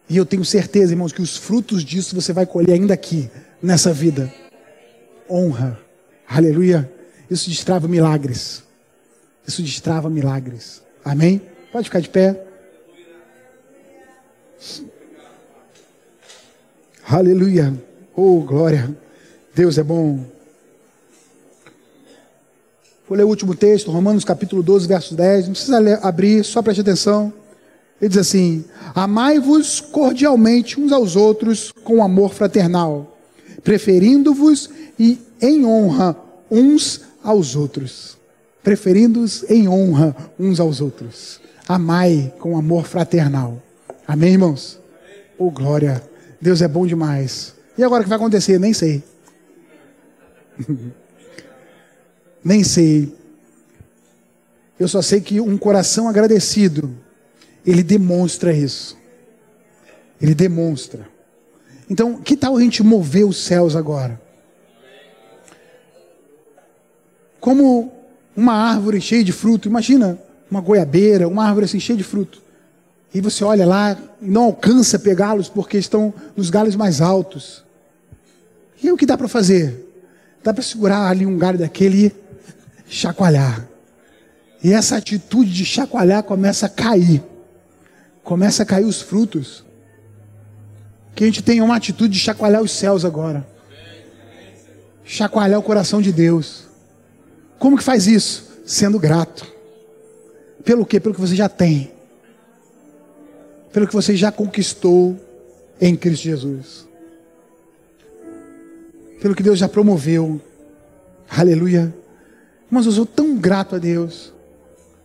E eu tenho certeza, irmãos, que os frutos disso você vai colher ainda aqui, nessa vida. Honra. Aleluia. Isso destrava milagres. Isso destrava milagres. Amém? Pode ficar de pé. Aleluia. Oh, glória. Deus é bom. Vou ler o último texto, Romanos capítulo 12, verso 10. Não precisa ler, abrir, só preste atenção. Ele diz assim: Amai-vos cordialmente uns aos outros com amor fraternal, preferindo-vos e em honra uns aos outros. Preferindo-os em honra uns aos outros. Amai com amor fraternal. Amém, irmãos? Oh, glória. Deus é bom demais. E agora o que vai acontecer? Nem sei. *laughs* Nem sei. Eu só sei que um coração agradecido, ele demonstra isso. Ele demonstra. Então, que tal a gente mover os céus agora? Como uma árvore cheia de fruto, imagina uma goiabeira, uma árvore assim cheia de fruto. E você olha lá e não alcança pegá-los porque estão nos galhos mais altos. E aí o que dá para fazer? Dá para segurar ali um galho daquele e chacoalhar. E essa atitude de chacoalhar começa a cair. Começa a cair os frutos. Que a gente tenha uma atitude de chacoalhar os céus agora. Chacoalhar o coração de Deus. Como que faz isso? Sendo grato. Pelo quê? Pelo que você já tem pelo que você já conquistou em Cristo Jesus. Pelo que Deus já promoveu. Aleluia. Mas eu sou tão grato a Deus.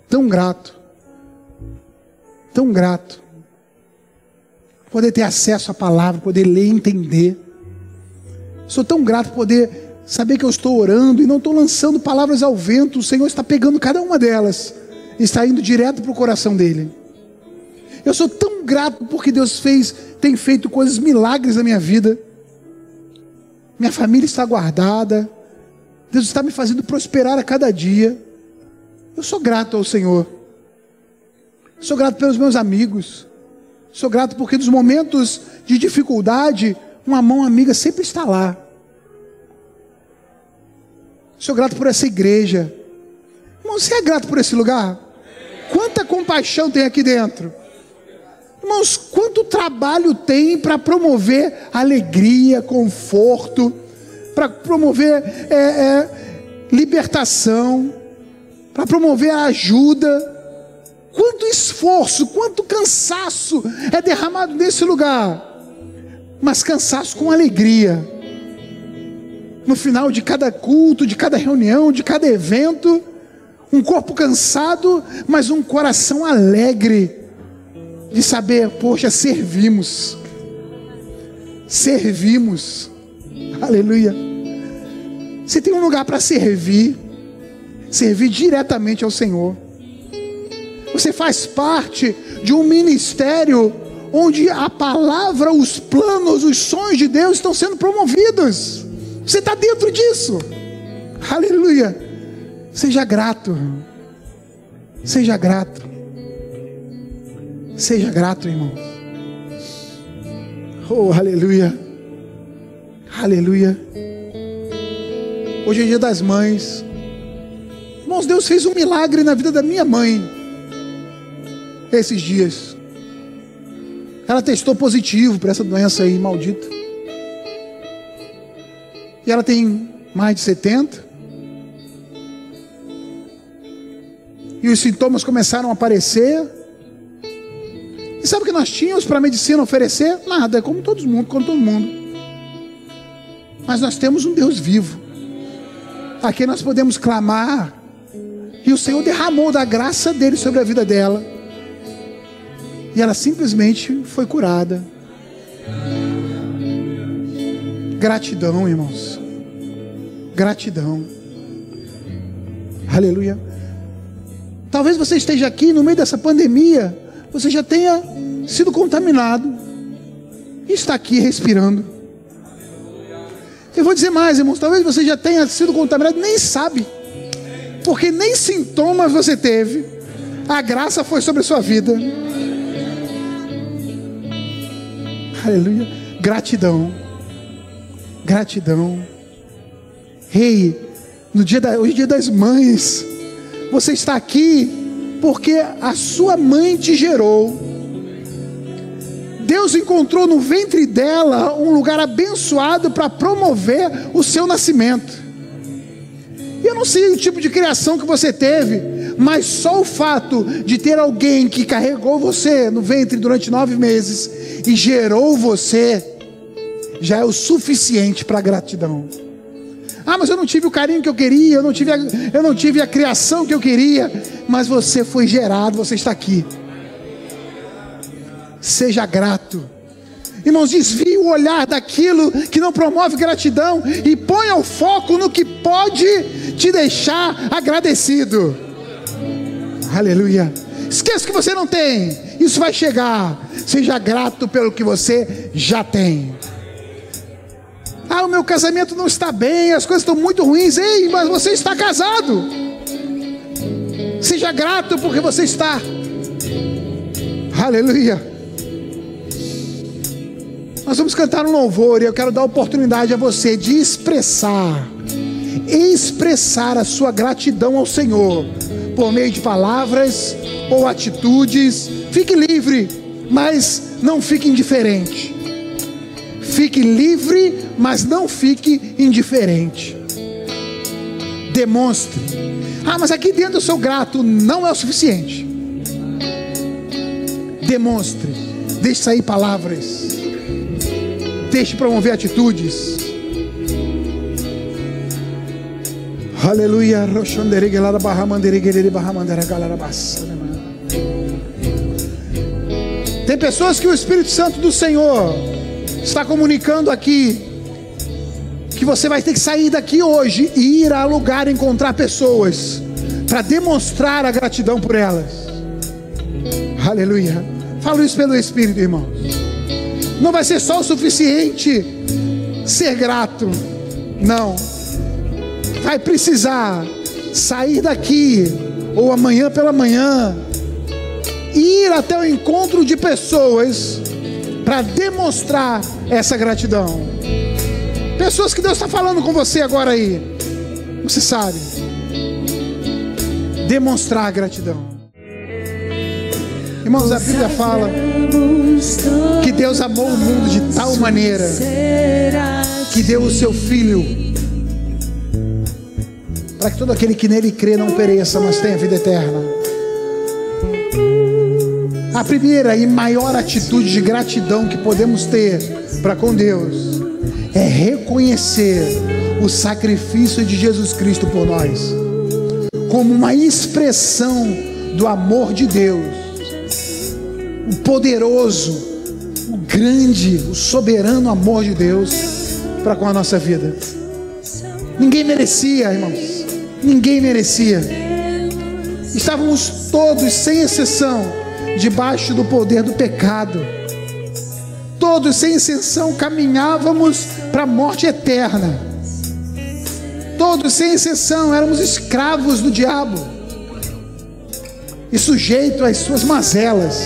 Tão grato. Tão grato. Poder ter acesso à palavra, poder ler e entender. Sou tão grato por poder saber que eu estou orando e não estou lançando palavras ao vento. O Senhor está pegando cada uma delas. E está indo direto para o coração dele. Eu sou tão grato porque Deus fez, tem feito coisas milagres na minha vida. Minha família está guardada. Deus está me fazendo prosperar a cada dia. Eu sou grato ao Senhor. Sou grato pelos meus amigos. Sou grato porque nos momentos de dificuldade, uma mão amiga sempre está lá. Sou grato por essa igreja. Irmão, você é grato por esse lugar? Quanta compaixão tem aqui dentro? Irmãos, quanto trabalho tem para promover alegria, conforto, para promover é, é, libertação, para promover ajuda. Quanto esforço, quanto cansaço é derramado nesse lugar, mas cansaço com alegria. No final de cada culto, de cada reunião, de cada evento, um corpo cansado, mas um coração alegre de saber, poxa, servimos. Servimos. Aleluia. Você tem um lugar para servir, servir diretamente ao Senhor. Você faz parte de um ministério onde a palavra, os planos, os sonhos de Deus estão sendo promovidos. Você está dentro disso. Aleluia. Seja grato. Seja grato. Seja grato, irmão. Oh, aleluia. Aleluia. Hoje é dia das mães. Irmãos, Deus fez um milagre na vida da minha mãe. Esses dias. Ela testou positivo para essa doença aí maldita. E ela tem mais de 70. E os sintomas começaram a aparecer. E sabe o que nós tínhamos para a medicina oferecer? Nada, é como todo mundo, como todo mundo. Mas nós temos um Deus vivo. Aqui nós podemos clamar. E o Senhor derramou da graça dele sobre a vida dela. E ela simplesmente foi curada. Gratidão, irmãos. Gratidão. Aleluia. Talvez você esteja aqui no meio dessa pandemia você já tenha sido contaminado e está aqui respirando. Eu vou dizer mais, irmãos, talvez você já tenha sido contaminado, nem sabe, porque nem sintomas você teve, a graça foi sobre a sua vida. Aleluia, gratidão, gratidão. Rei, hey, no dia da, hoje é dia das mães, você está aqui porque a sua mãe te gerou. Deus encontrou no ventre dela um lugar abençoado para promover o seu nascimento. Eu não sei o tipo de criação que você teve, mas só o fato de ter alguém que carregou você no ventre durante nove meses e gerou você, já é o suficiente para gratidão. Ah, mas eu não tive o carinho que eu queria, eu não tive a, eu não tive a criação que eu queria, mas você foi gerado, você está aqui. Seja grato. Irmãos, desvie o olhar daquilo que não promove gratidão e ponha o foco no que pode te deixar agradecido. Aleluia. Esqueça que você não tem, isso vai chegar. Seja grato pelo que você já tem. Ah, o meu casamento não está bem, as coisas estão muito ruins. Ei, mas você está casado. Seja grato porque você está. Aleluia. Nós vamos cantar um louvor e eu quero dar oportunidade a você de expressar, expressar a sua gratidão ao Senhor por meio de palavras ou atitudes. Fique livre, mas não fique indiferente. Fique livre, mas não fique indiferente. Demonstre. Ah, mas aqui dentro eu sou grato. Não é o suficiente. Demonstre. Deixe sair palavras. Deixe promover atitudes. Aleluia. Tem pessoas que o Espírito Santo do Senhor está comunicando aqui que você vai ter que sair daqui hoje e ir a lugar encontrar pessoas para demonstrar a gratidão por elas. Aleluia. Falo isso pelo Espírito, irmãos. Não vai ser só o suficiente ser grato. Não. Vai precisar sair daqui ou amanhã pela manhã ir até o encontro de pessoas para demonstrar essa gratidão. Pessoas que Deus está falando com você agora aí, você sabe, demonstrar a gratidão. Irmãos, a Bíblia fala que Deus amou o mundo de tal maneira que deu o seu Filho para que todo aquele que nele crê não pereça, mas tenha vida eterna. A primeira e maior atitude de gratidão que podemos ter para com Deus é reconhecer o sacrifício de Jesus Cristo por nós, como uma expressão do amor de Deus, o poderoso, o grande, o soberano amor de Deus para com a nossa vida. Ninguém merecia, irmãos, ninguém merecia. Estávamos todos, sem exceção, debaixo do poder do pecado. Todos, sem exceção, caminhávamos para a morte eterna. Todos, sem exceção, éramos escravos do diabo e sujeitos às suas mazelas.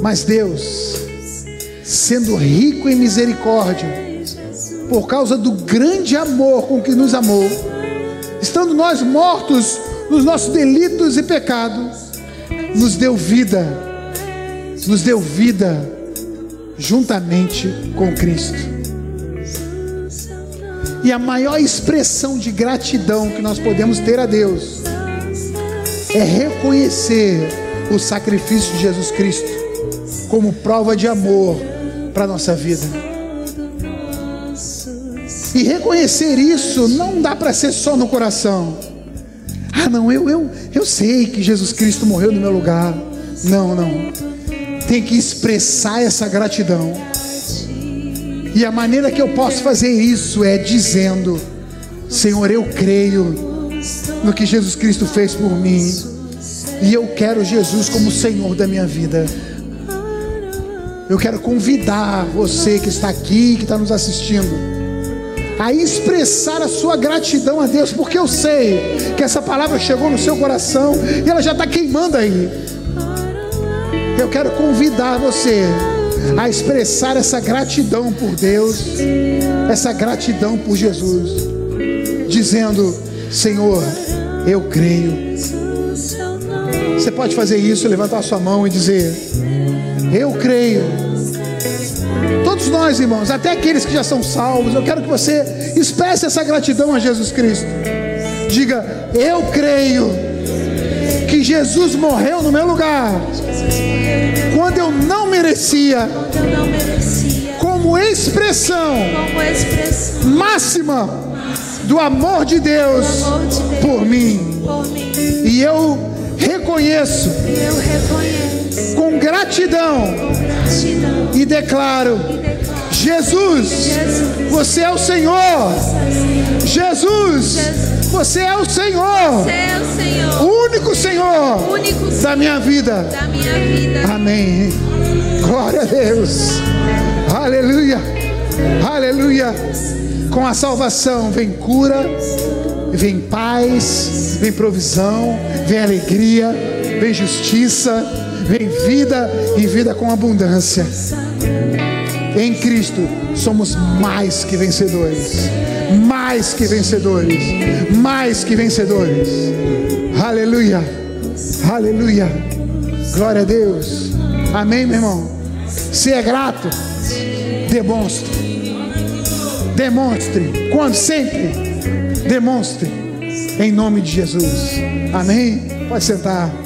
Mas Deus, sendo rico em misericórdia, por causa do grande amor com que nos amou, estando nós mortos nos nossos delitos e pecados, nos deu vida, nos deu vida juntamente com Cristo. E a maior expressão de gratidão que nós podemos ter a Deus é reconhecer o sacrifício de Jesus Cristo como prova de amor para a nossa vida. E reconhecer isso não dá para ser só no coração ah, não, eu, eu, eu sei que Jesus Cristo morreu no meu lugar. Não, não. Tem que expressar essa gratidão. E a maneira que eu posso fazer isso é dizendo: Senhor, eu creio no que Jesus Cristo fez por mim. E eu quero Jesus como Senhor da minha vida. Eu quero convidar você que está aqui, que está nos assistindo a expressar a sua gratidão a Deus, porque eu sei que essa palavra chegou no seu coração e ela já está queimando aí. Eu quero convidar você a expressar essa gratidão por Deus, essa gratidão por Jesus, dizendo: Senhor, eu creio. Você pode fazer isso, levantar sua mão e dizer: Eu creio Todos nós, irmãos, até aqueles que já são salvos, eu quero que você expresse essa gratidão a Jesus Cristo. Diga, eu creio que Jesus morreu no meu lugar quando eu não merecia, como expressão máxima do amor de Deus por mim. E eu reconheço gratidão e declaro Jesus, você é o Senhor. Jesus, você é o Senhor. O único Senhor da minha vida. Amém. Glória a Deus. Aleluia. Aleluia. Com a salvação vem cura, vem paz, vem provisão, vem alegria, vem justiça, vem vida e vida com abundância. Em Cristo somos mais que vencedores. Mais que vencedores. Mais que vencedores. Aleluia. Aleluia. Glória a Deus. Amém, meu irmão. Se é grato, demonstre. Demonstre. Quando sempre. Demonstre. Em nome de Jesus. Amém. Pode sentar.